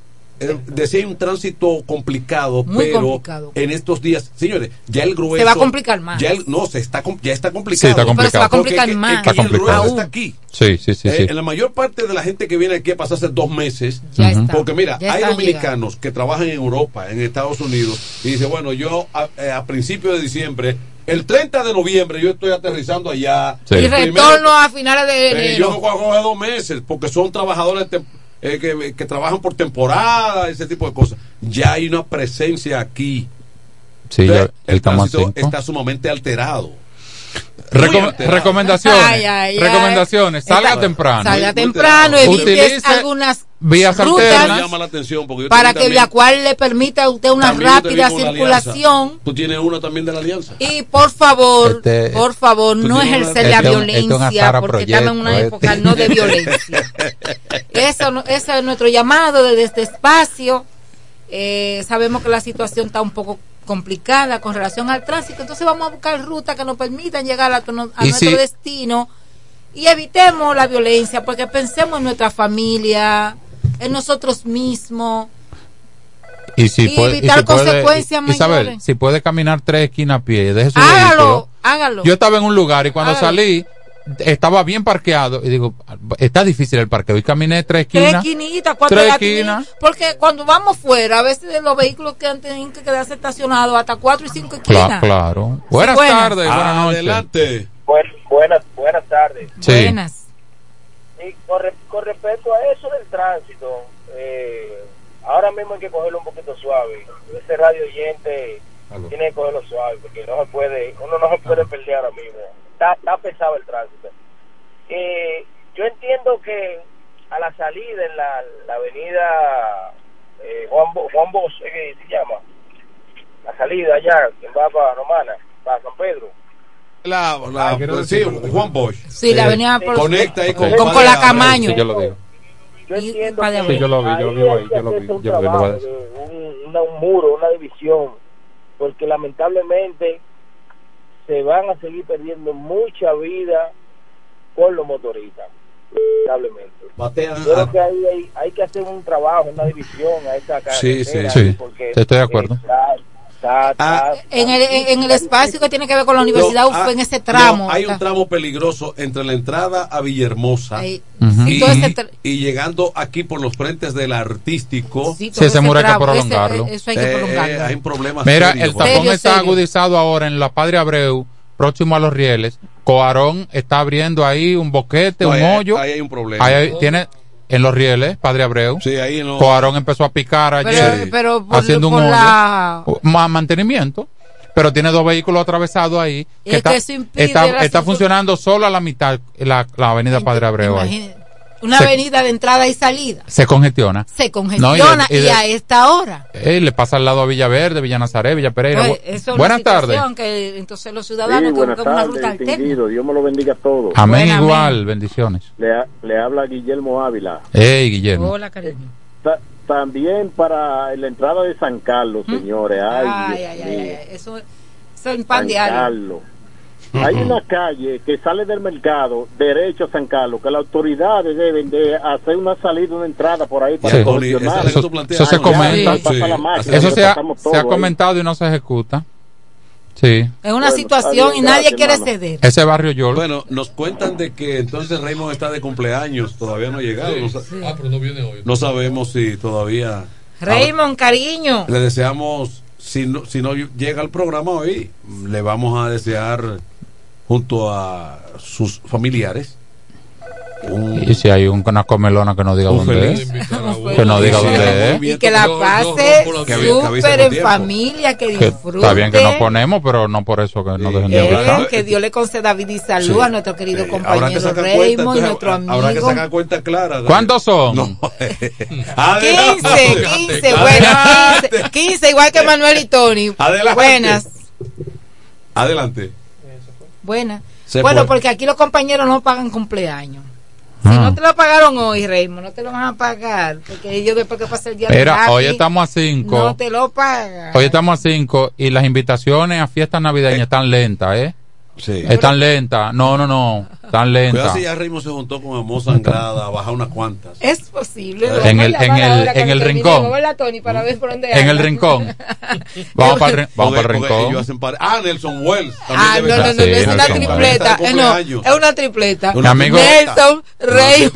eh, decía hay un tránsito complicado, Muy pero complicado. en estos días, señores, ya el grueso Se va a complicar más. Ya el- no, se está ya está complicado. Sí, está Pero se va a complicado. Porque complicar que- más. que Está el grueso complicado. está aquí. Sí, sí, sí, Eh, sí. en la mayor parte de la gente que viene aquí a pasarse dos meses, Ya está. porque mira, Ya hay dominicanos que trabajan en Europa, en Estados Unidos, y dice, bueno, yo a, eh, a principios de diciembre El 30 de noviembre yo estoy aterrizando allá. Sí. Y primero- retorno a finales de Eh, yo no voy a coger dos meses porque son trabajadores tem- eh, que, que trabajan por temporada, ese tipo de cosas. Ya hay una presencia aquí. Sí, Entonces, ya- el a tránsito está sumamente alterado. Recom- recomendaciones. Ay, ay, ay. recomendaciones. Salga Está- temprano. Salga temprano, evite Utilice algunas vías Me rutas alternas. llama la atención porque yo para también- que la cual le permita a usted una rápida circulación. Tú tienes una también de la alianza. Y por favor, Este- por favor, no ejercer la Este este violencia porque estamos en una época este. no de violencia. <laughs> Eso, no- ese es nuestro llamado desde este espacio. Eh, sabemos que la situación está un poco complicada con relación al tránsito, entonces vamos a buscar rutas que nos permitan llegar a, Y nuestro si- destino y evitemos la violencia, porque pensemos en nuestra familia, en nosotros mismos. Y si Y puede, y evitar si puede- consecuencias Isabel, mayores. si puede caminar tres esquinas a pie, deje su Hágalo, vehículo. hágalo. Yo estaba en un lugar y cuando Hágalo. salí estaba bien parqueado y digo, está difícil el parqueo y caminé tres Tres esquinas. esquinitas, cuatro Tres esquinas. Porque cuando vamos fuera, a veces los vehículos que tienen que quedarse estacionados hasta cuatro y cinco Cla- esquinas. claro. Buenas buenas. tardes, buenas noches. Adelante. buenas, buenas tardes. Sí. Buenas. Y con, re- con respecto a eso del tránsito, eh, ahora mismo hay que cogerlo un poquito suave. Ese radio oyente tiene que cogerlo suave porque no se puede, uno no se puede perder ahora mismo. Está, está pesado el tránsito. Eh, yo entiendo que a la salida en la, la avenida eh, Juan, Bo- Juan Bosch, ¿eh, que se llama? La salida allá, que va para Romana, para San Pedro. La, la- pues sí, Juan Bosch. Sí, la avenida por- Conecta ahí con, con Padre Colacamaño. Sí, yo lo digo. Yo entiendo que. Sí, yo lo vi, yo lo vi ahí, yo lo vi, un yo lo vi, un, una- un muro, una división, porque lamentablemente se van a seguir perdiendo mucha vida por los motoristas, lamentablemente. Batea- Yo creo que ahí hay, hay que hacer un trabajo, una división a Sí, carretera, sí, sí. porque Estoy de acuerdo. Está- está- En el, en, el espacio que tiene que ver con la universidad, No, ah, en ese tramo. no, hay un tramo peligroso entre la entrada a Villahermosa Ahí. Ujú. y, Y y llegando aquí por los frentes del artístico. sí, Sí, ese muro hay que tramo, ese- prolongarlo. eso hay que eh, prolongarlo. hay un problema Mira, serio, el tapón Serio, está serio. agudizado ahora en la Padre Abreu, próximo a los rieles. Coarón está abriendo ahí un boquete, No, un ahí- hoyo. ahí hay un problema. Ahí hay- tiene en los rieles, Padre Abreu. Sí, ahí no. Coarón empezó a picar ayer Pero, pero por, haciendo un por hoyo. la... Más mantenimiento. Pero tiene dos vehículos atravesados ahí. Es Que está, que eso impide está, funcionando solo a la mitad la, la avenida Padre Abreu. ahí. Una Se- avenida de entrada y salida. Se congestiona. Se No, congestiona y de- y y, de- a esta hora. Eh, le pasa al lado a Villaverde, Villa Nazaret, Villa Pereira. Pues, eso es Buenas tardes. Que, entonces los Sí, ciudadanos que buenas buscan una tardes, ruta alterna. Dios me lo bendiga a todos. Amén Buen amén. igual, bendiciones. Le, le habla Guillermo Ávila. Hey, Guillermo. Hola, cariño. Ta- también para la entrada de San Carlos, señores. Ay, Ay, Dios ay, ay, Eso, eso es un pan San diario. Carlos. Hay una calle que sale del mercado derecho a San Carlos, que las autoridades deben de hacer una salida, una entrada por ahí para Sí. Eso, se comenta. Eso se ha, se ahí. comentado y no se ejecuta. Sí. Es una Bueno, situación y nadie gracias, quiere hermano. ceder. Ese barrio Yol. Bueno, nos cuentan de que entonces Raymond está de cumpleaños, todavía no ha llegado. No, Ah, pero no viene hoy. no sabemos si todavía. Raymond, cariño. Le deseamos, si no, si no llega al programa hoy, le vamos a desear junto a sus familiares un, Y si hay un- una comelona que no diga Un dónde feliz- es. Que no diga dónde es. Y que la pase súper en familia, que Que disfrute. está bien que no ponemos, pero no por eso que no dejen de Eh, hablar. que Dios le conceda vida y salud Sí. a nuestro querido Eh, habrá que compañero Raymond, nuestro amigo. Habrá que sacar cuenta clara. ¿Cuántos son? No. <laughs> 15, Adelante. 15, bueno, 15, 15, igual que Manuel y Tony. Adelante. Buenas, Adelante. Buenas. Se Bueno, fue. porque aquí los compañeros no pagan cumpleaños. Si Ah. no te lo pagaron hoy, Raymond, no te lo van a pagar. Porque ellos después que pasa el día de Mira, Happy, hoy estamos a 5. No te lo pagan. Hoy estamos a 5 y las invitaciones a fiestas navideñas están lentas, ¿eh? Sí. Están lentas. No, no, no. Tan lenta. Cuidado si ya Raymond se juntó con Amor Sangrada a bajar unas cuantas. Es posible. En el- Vamos a en el- en el rincón. ¿verdad, Tony? Para ver por dónde En el rincón. <laughs> Vamos para el, vamos para el rincón. Ah, Nelson Wells. también Ah, debe no, no, no, Sí, es una tripleta. Eh, es una tripleta. Mi amigo- Nelson, Rey.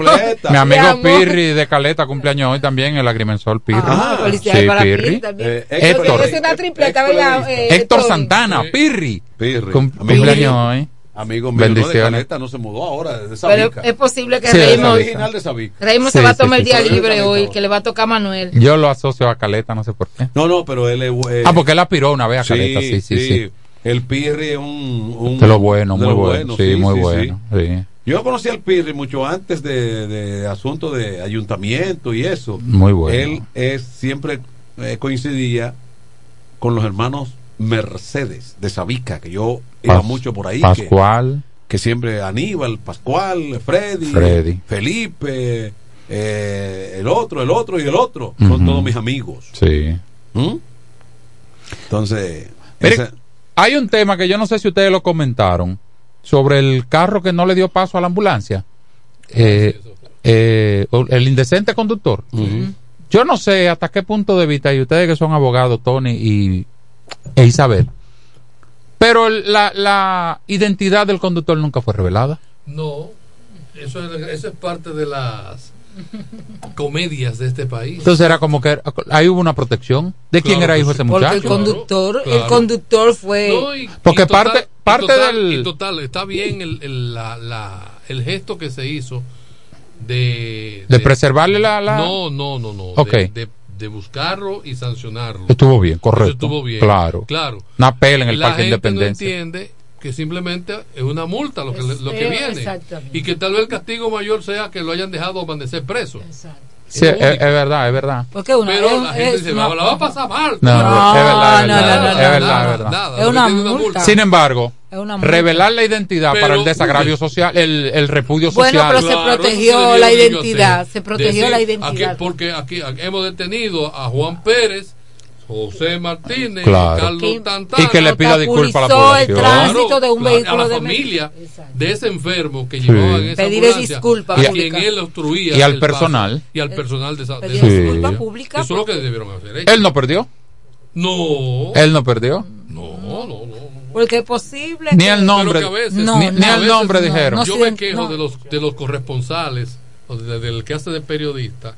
Mi amigo. Pirri de Caleta cumpleaños hoy también, el agrimensor Pirri. Ah, felicidades sí, para Pirri. Eh, Héctor. Es una tripleta, ¿verdad? Eh, Héctor? Santana, Pirri. Pirri. Cumpleaños hoy. Amigo mío, no de. Caleta, no se mudó ahora, de Pero es posible que Sí, Es Raymond, original de Sabica. Raymond Sí, se va a tomar sí, el día sí. libre hoy, que le va a tocar a Manuel. Yo lo asocio a Caleta, no sé por qué. No, no, pero él es. eh, Ah, porque él aspiró una vez a Caleta, sí, sí, sí. El Pirri es un. un De lo bueno, de muy lo bueno. Sí, muy bueno. Sí. Yo conocí al Pirri mucho antes de, de asunto de ayuntamiento y eso. Muy bueno. Él es, siempre eh, coincidía con los hermanos Mercedes de Sabica, que yo iba Pas- mucho por ahí. que- Pascual. Que, siempre Aníbal, Pascual, Freddy, Freddy. Felipe, eh, el otro, el otro y el otro. Son todos mis amigos. Sí. ¿Mm? Entonces, Mire, esa- hay un tema que yo no sé si ustedes lo comentaron sobre el carro que no le dio paso a la ambulancia. Eh, eh, el indecente conductor. Yo no sé hasta qué punto de vista, y ustedes que son abogados, Tony y e Isabel, pero el- la, la identidad del conductor nunca fue revelada. No, eso es, eso es parte de las comedias de este país. Entonces era como que ahí hubo una protección. ¿De quién era hijo sí. ese Porque muchacho? el conductor, el claro. conductor fue. No, y- Porque y total- parte- y parte total- del- y total, está bien el, el, la, la- el gesto que se hizo de... ¿De preservarle la- la- No, no, no, no. Ok. De, de- de buscarlo y sancionarlo. Estuvo bien, correcto. Eso estuvo bien. Claro. Claro. Una pela en el La Parque gente Independencia. no entiende que simplemente es una multa lo que, lo que viene. exactamente. Y que tal vez el castigo mayor sea que lo hayan dejado amanecer preso. Sí, es, es verdad, es verdad. Porque una, Pero es- la gente es dice, una- "Va- la va a pasar mal. No, No, es verdad, es no, verdad, es verdad, es verdad. una multa. Sin embargo, Es una multa. revelar la identidad Pero- para el desagravio social, el, el repudio Bueno, social. pero se Claro, protegió se la identidad, se protegió Decir, la identidad. aquí- porque aquí, aquí hemos detenido a Juan Pérez, José Martínez, Claro. Carlos Que- Tantana. Y que le pida disculpas a la el de un vehículo a la de familia de ese enfermo que Sí. llevaba en esa Pedirle a quien él obstruía Y al paso, personal. y al personal de esa de Sí. disculpas públicas. eso es lo que debieron hacer Él no perdió. no Él no perdió. no no no Porque es posible. Ni que- el nombre. Pero que a veces- No, ni, no, ni a el nombre no, dijeron. no yo me quejo no. de los de los corresponsales o de- del que hace de periodista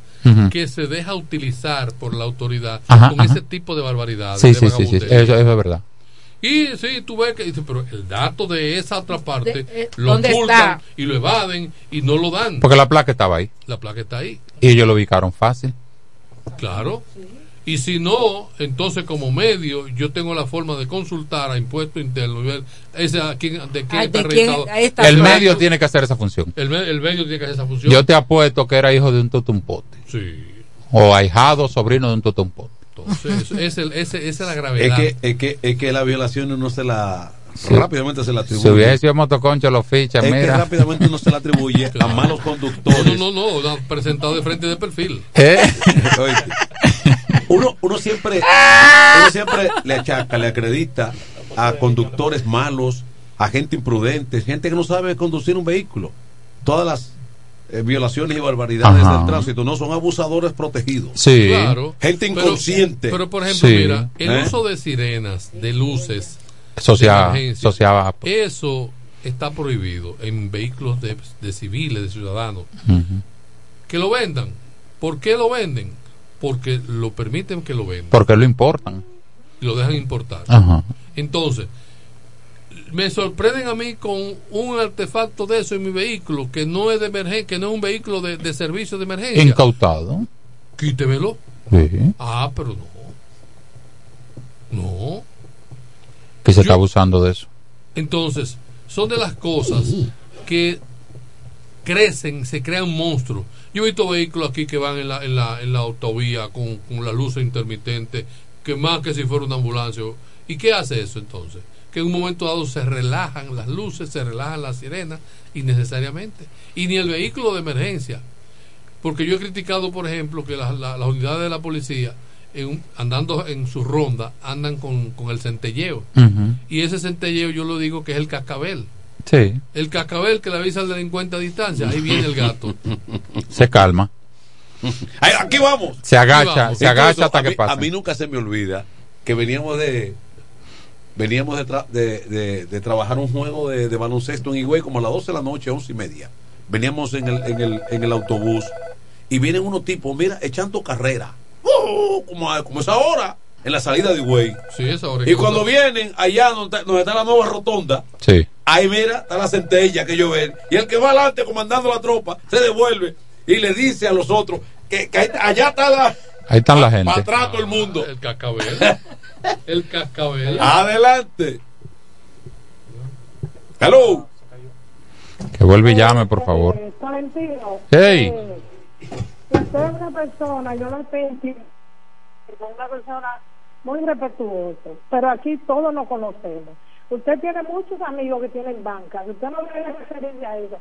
Que se deja utilizar por la autoridad Ajá, con ajá. ese tipo de barbaridades Sí, de sí, sí, sí. Eso, eso es verdad. y sí tú ves que dice pero el dato de esa otra parte De- eh, lo ¿dónde ocultan está? y lo evaden y no lo dan Porque la placa estaba ahí. la placa está ahí Y ellos lo ubicaron fácil. claro y si no entonces como medio yo tengo la forma de consultar a impuesto interno y ver ese, a quién, de quién Ay, está ¿de quién- está El claro. medio tiene que hacer esa función. el, me- el medio tiene que hacer esa función Yo te apuesto que era hijo de un totumpote. sí O ahijado, sobrino de un totumpote. Entonces, es el- ese- esa es la es gravedad. que, es que, es que la violación uno se la. Sí. Rápidamente se la atribuye. Si hubiese sido motoconcho, lo ficha, es que mira. rápidamente uno se la atribuye a malos no, conductores. no, no, no, presentado de frente de perfil. ¿Eh? Uno, uno siempre uno siempre le achaca, le acredita a conductores malos, a gente imprudente, gente que no sabe conducir un vehículo. Todas las eh, violaciones y barbaridades Ajá. del tránsito no son abusadores protegidos. Sí. Claro. Gente inconsciente. Pero, por ejemplo, Sí. mira, el ¿Eh? uso de sirenas, de luces, Socia- de sociaba- eso está prohibido en vehículos de, de civiles, de ciudadanos. Que lo vendan. ¿Por qué lo venden? Porque lo permiten que lo vendan. Porque lo importan. Lo dejan importar. Ajá. Entonces, me sorprenden a mí con un artefacto de eso en mi vehículo que no es de emergencia, que no es un vehículo de, de servicio de emergencia. Incautado. Quítemelo. Sí. Ah, pero no. No. Que se está abusando de eso. Entonces, son de las cosas que crecen, se crean monstruos. Yo he visto vehículos aquí que van en la, en la, en la autovía con, con la luz intermitente, que más que si fuera una ambulancia. ¿Y qué hace eso entonces? Que en un momento dado se relajan las luces, se relajan las sirenas, innecesariamente. Y ni el vehículo de emergencia. Porque yo he criticado, por ejemplo, que las la, las unidades de la policía, en andando en su ronda, andan con, con el centelleo. Y ese centelleo yo lo digo que es el cascabel. Sí, El cascabel que le avisa al delincuente a distancia, ahí viene el gato. <laughs> se calma. <laughs> Aquí vamos. Se agacha, vamos. se agacha Entonces, hasta a que mí- pase. A mí nunca se me olvida que veníamos de veníamos de, tra- de, de- de trabajar un juego de, de baloncesto en Higüey como a las 12 de la noche, 11 y media. Veníamos en el, en el, en el autobús y vienen unos tipos, mira, echando carrera. ¡Uh! como, como esa hora, en la salida de Higüey. Sí, Y cuando vienen allá donde está, donde está la nueva rotonda, Sí. Ahí mira, está la centella que ellos ven. Y el que va adelante comandando la tropa se devuelve y le dice a los otros que, allá está la. Ahí están la gente. Para atrás todo el mundo. El cascabel. El cascabel. Adelante. Hello. Que vuelva y llame, por favor. Eh, Valentino. Hey. eh, usted es una persona, yo lo estoy una persona muy respetuosa, pero aquí todos nos conocemos. Usted tiene muchos amigos que tienen bancas, usted no debe referirse a eso.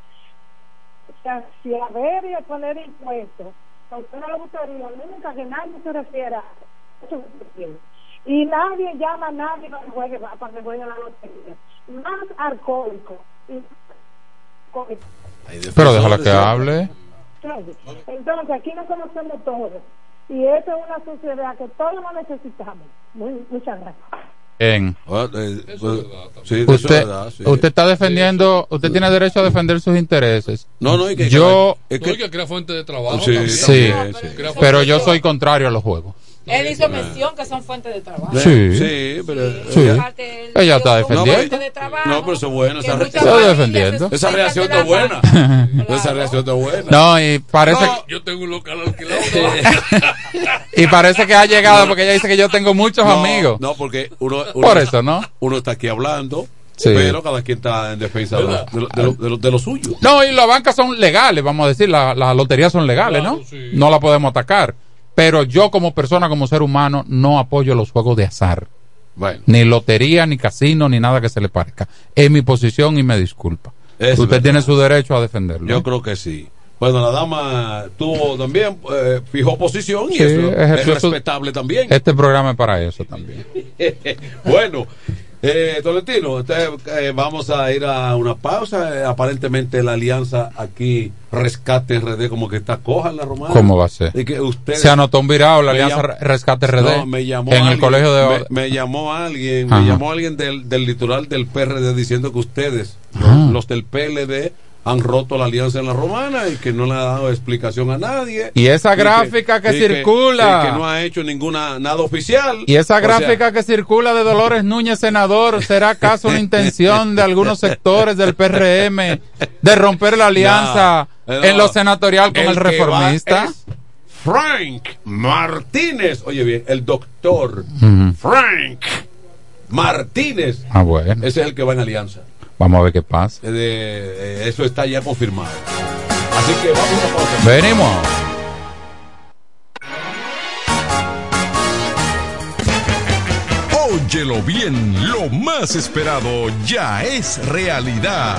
Si a ver y a poner impuestos, a usted no le gustaría nunca que nadie se refiera a eso. Y nadie llama a nadie para que juegue, para que juegue la lotería. Más alcohólico. y-. Pero déjala que hable. Entonces, aquí nos conocemos todos. Y esa es una sociedad que todos lo necesitamos. Muy, muchas gracias. Bien. Ah, sí, eso es Usted, sí. usted está defendiendo, usted tiene derecho a defender sus intereses. No, no, y que- yo, Es que, que crea fuente de trabajo. Sí, también. sí, Crea fuente pero yo soy contrario a los juegos. Él hizo mención que son fuentes de trabajo. Sí. Sí, pero. Sí. Ella está defendiendo. fuente de trabajo, No, pero eso es bueno. Esa, Estoy defendiendo. esa reacción está buena. <laughs> Esa reacción está buena. No, y parece, No, yo tengo un local <laughs> alquilado. y parece que ha llegado porque ella dice que yo tengo muchos No, amigos. No, porque uno, uno- Por eso, ¿no? Uno está aquí hablando, Sí. pero cada quien está en defensa de lo, de lo- de lo- de lo- de lo suyo. No, y las bancas son legales, vamos a decir, la- las loterías son legales, ¿no? No la podemos atacar. Pero yo como persona, como ser humano, no apoyo los juegos de azar. Bueno. Ni lotería, ni casino, ni nada que se le parezca. Es mi posición y me disculpa. Es Usted verdad. tiene su derecho a defenderlo. Yo creo que sí. Bueno, la dama tuvo también, eh, fijó posición y Sí, eso es respetable también. Este programa es para eso también. <laughs> bueno, eh, Tolentino, entonces, eh, vamos a ir a una pausa. Eh, aparentemente la alianza aquí, Rescate RD, como que está coja en la romana. ¿Cómo va a ser? Y que ustedes- Se anotó un virado la Alianza llam- Rescate RD No, me llamó en el alguien- colegio de... Me, me llamó alguien, Ajá. me llamó alguien del, del litoral del PRD diciendo que ustedes, los del PLD, han roto la alianza en la romana y que no le ha dado explicación a nadie. Y esa que- gráfica que y circula. y que no ha hecho ninguna nada oficial. Y esa O sea, gráfica que circula de Dolores Núñez, senador, ¿será acaso una intención de algunos sectores del PRM de romper la alianza No, no. en lo senatorial con el, que reformista? Frank Martínez. Oye bien, el doctor. Frank Martínez. Ah, bueno. Ese es el que va en alianza. Vamos a ver qué pasa. Eh, eh, eso está ya confirmado. Así que vamos a pausa. Venimos. Óyelo bien, lo más esperado ya es realidad.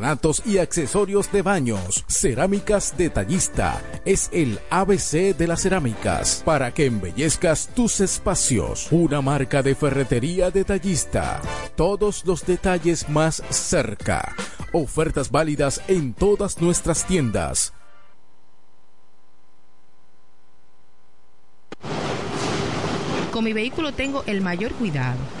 y accesorios de baños. Cerámicas Detallista es el ABC de las cerámicas para que embellezcas tus espacios. Una marca de ferretería detallista. Todos los detalles más cerca. Ofertas válidas en todas nuestras tiendas. Con mi vehículo tengo el mayor cuidado.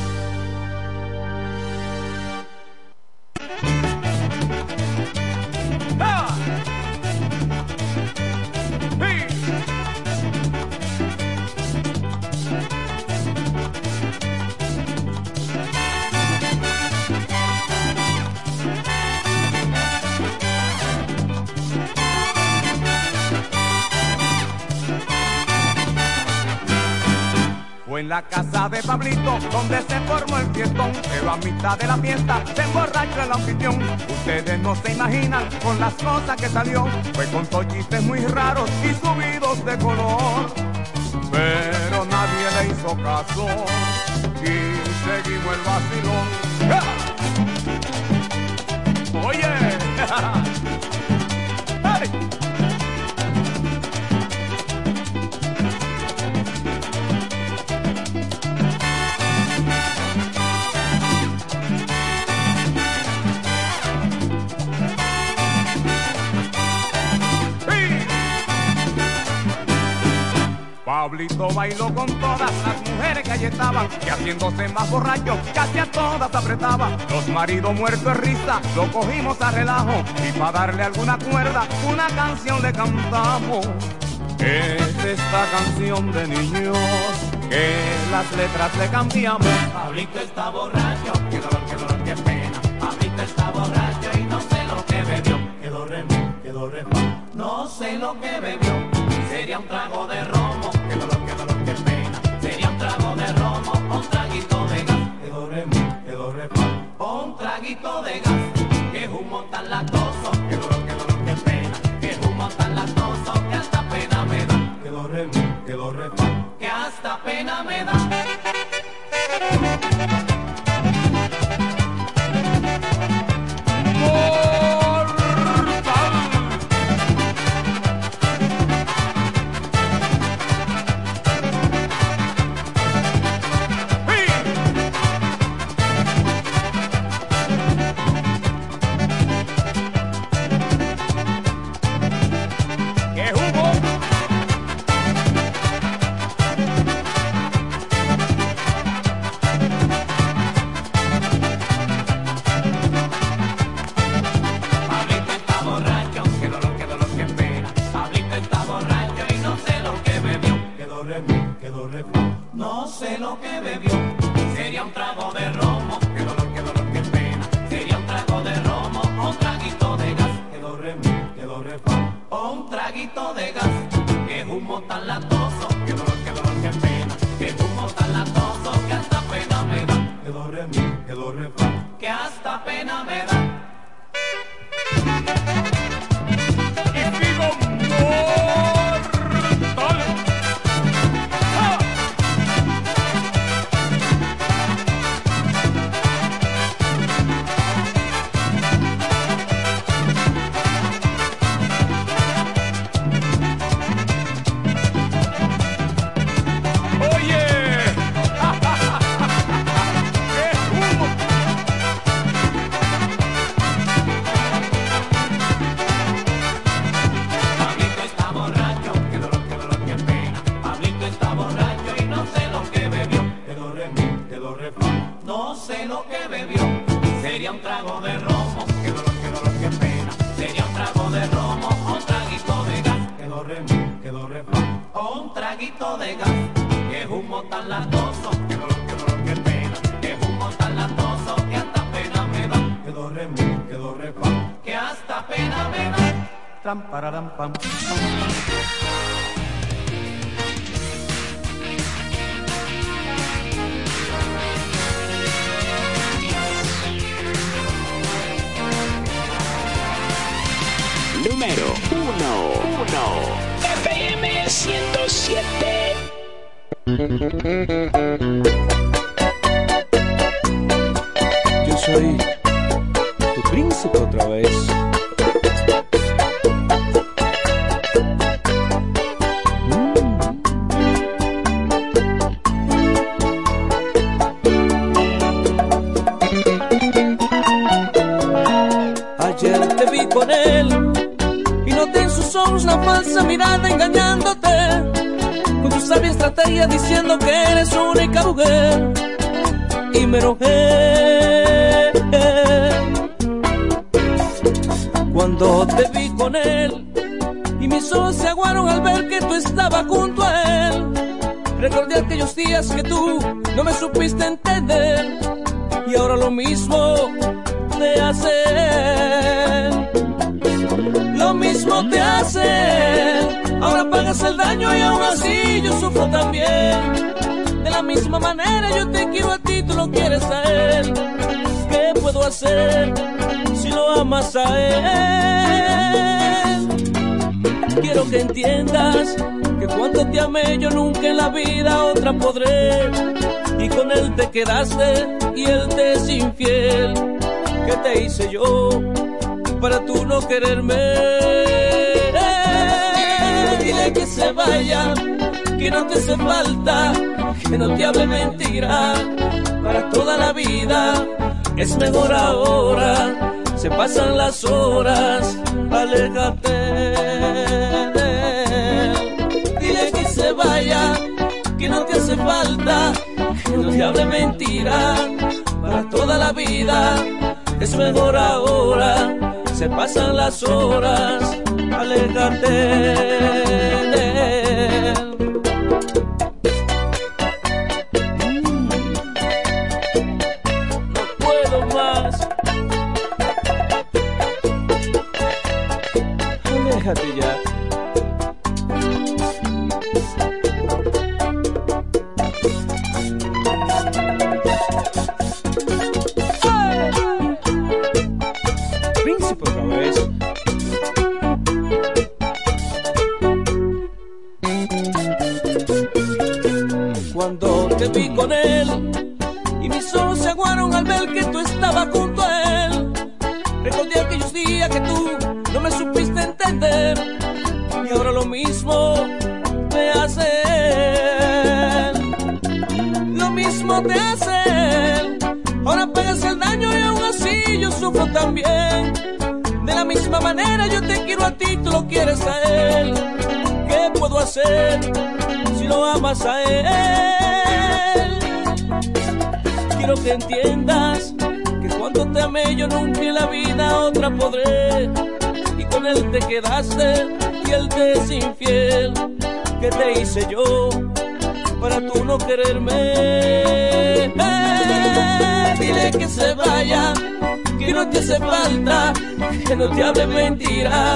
La casa de Pablito donde se formó el fiestón, pero a mitad de la fiesta se emborrachó el anfitrión. Ustedes no se imaginan con las cosas que salió, fue con chistes muy raros y subidos de color. Pero nadie le hizo caso y seguimos el vacilón. Pablito bailó con todas las mujeres que allí estaban y haciéndose más borracho casi a todas apretaba. Los maridos muertos de risa lo cogimos a relajo y para darle alguna cuerda una canción le cantamos. Es esta canción de niños que las letras le cambiamos. Pablito está borracho, qué dolor, qué dolor, qué pena. Pablito está borracho y no sé lo que bebió. Quedó re, quedó re, no sé lo que bebió. Sería un trago de romo, que dolor, que dolor, que pena. Sería un trago de romo, un traguito de gas. Que doremos, que doremos, un traguito de gas. si lo amas a él? Quiero que entiendas que cuando te amé yo nunca en la vida otra podré. Y con él te quedaste y él te es infiel. ¿Qué te hice yo para tú no quererme? Dile que se vaya, que no te hace falta, que no te hable mentira para toda la vida es mejor ahora, se pasan las horas, aléjate de él. Dile que se vaya, que no te hace falta, que no te hable mentira, para toda la vida, es mejor ahora, se pasan las horas, aléjate de él. A él? Quiero que entiendas que cuando te amé yo nunca en la vida otra podré. Y con él te quedaste y él te es infiel. ¿Qué te hice yo para tú no quererme? Eh, dile que se vaya, que no te hace falta, que no te hable mentira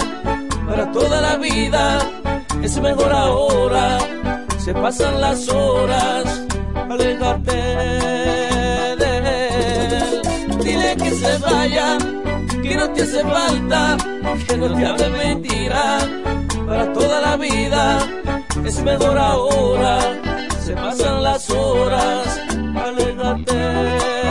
para toda la vida. Es mejor ahora, se pasan las horas, alejarte de él. Dile que se vaya, que no te hace falta, que no te hable mentira para toda la vida. Es mejor ahora, se pasan las horas, alejarte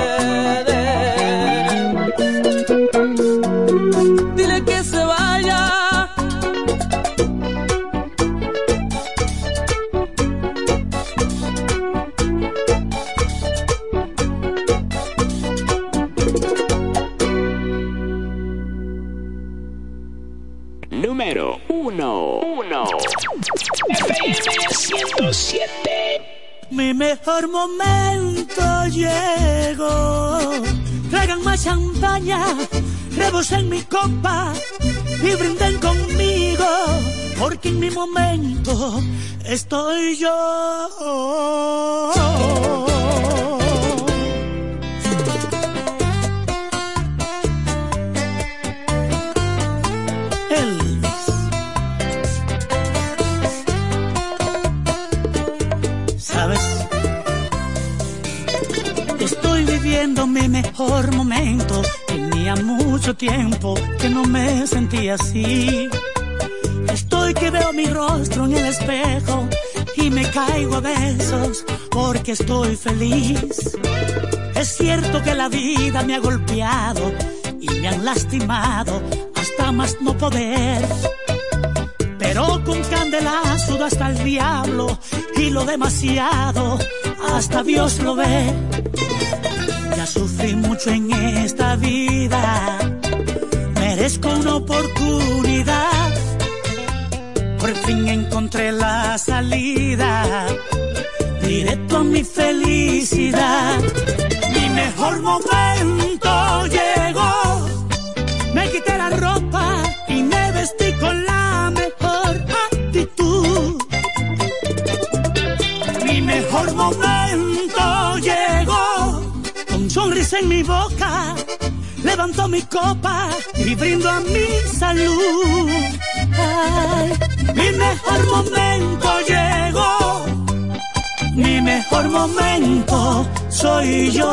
estoy yo. ¿Sabes? Estoy viviendo mi mejor momento. Tenía mucho tiempo que no me sentía así. Porque estoy feliz. Es cierto que la vida me ha golpeado y me han lastimado hasta más no poder. Pero con candelazo da hasta el diablo y lo demasiado hasta Dios lo ve. Ya sufrí mucho en esta vida, merezco una oportunidad. Por fin encontré la salida, directo a mi felicidad. Mi mejor momento llegó, me quité la ropa y me vestí con la mejor actitud. Mi mejor momento llegó, con sonrisa en mi boca, levanto mi copa y brindo a mi salud. Mi mejor momento llegó, mi mejor momento soy yo.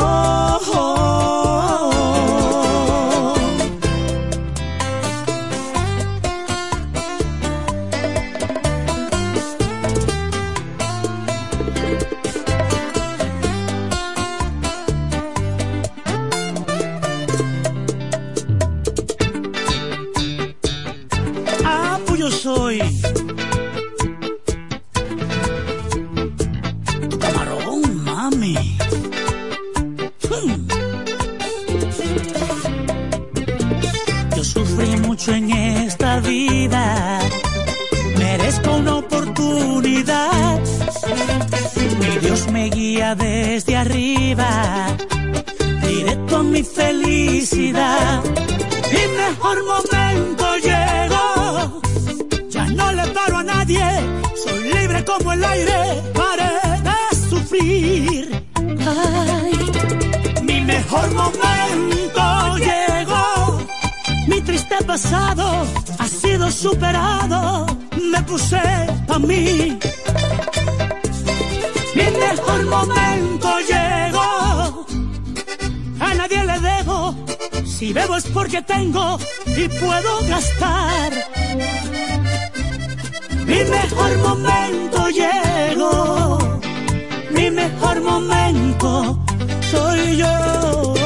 a mí. Mi mejor momento llegó. A nadie le debo. Si bebo es porque tengo y puedo gastar. Mi mejor momento llegó. Mi mejor momento soy yo.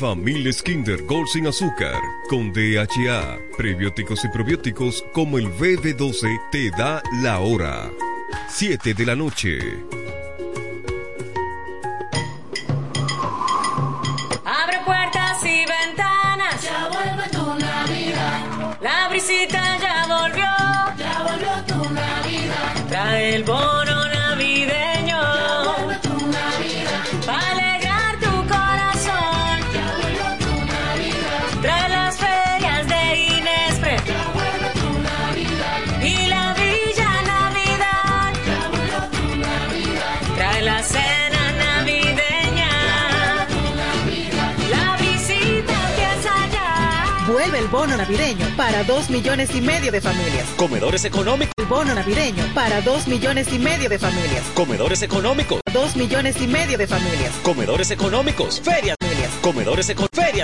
Nueva Miles Kinder Gold sin azúcar con DHA, prebióticos y probióticos como el BB12 te da la hora. 7 de la noche. Para dos millones y medio de familias. Comedores económicos. El bono navideño para dos millones y medio de familias. Comedores económicos. Dos millones y medio de familias. Comedores económicos. Ferias. Comedores económicos. Ferias.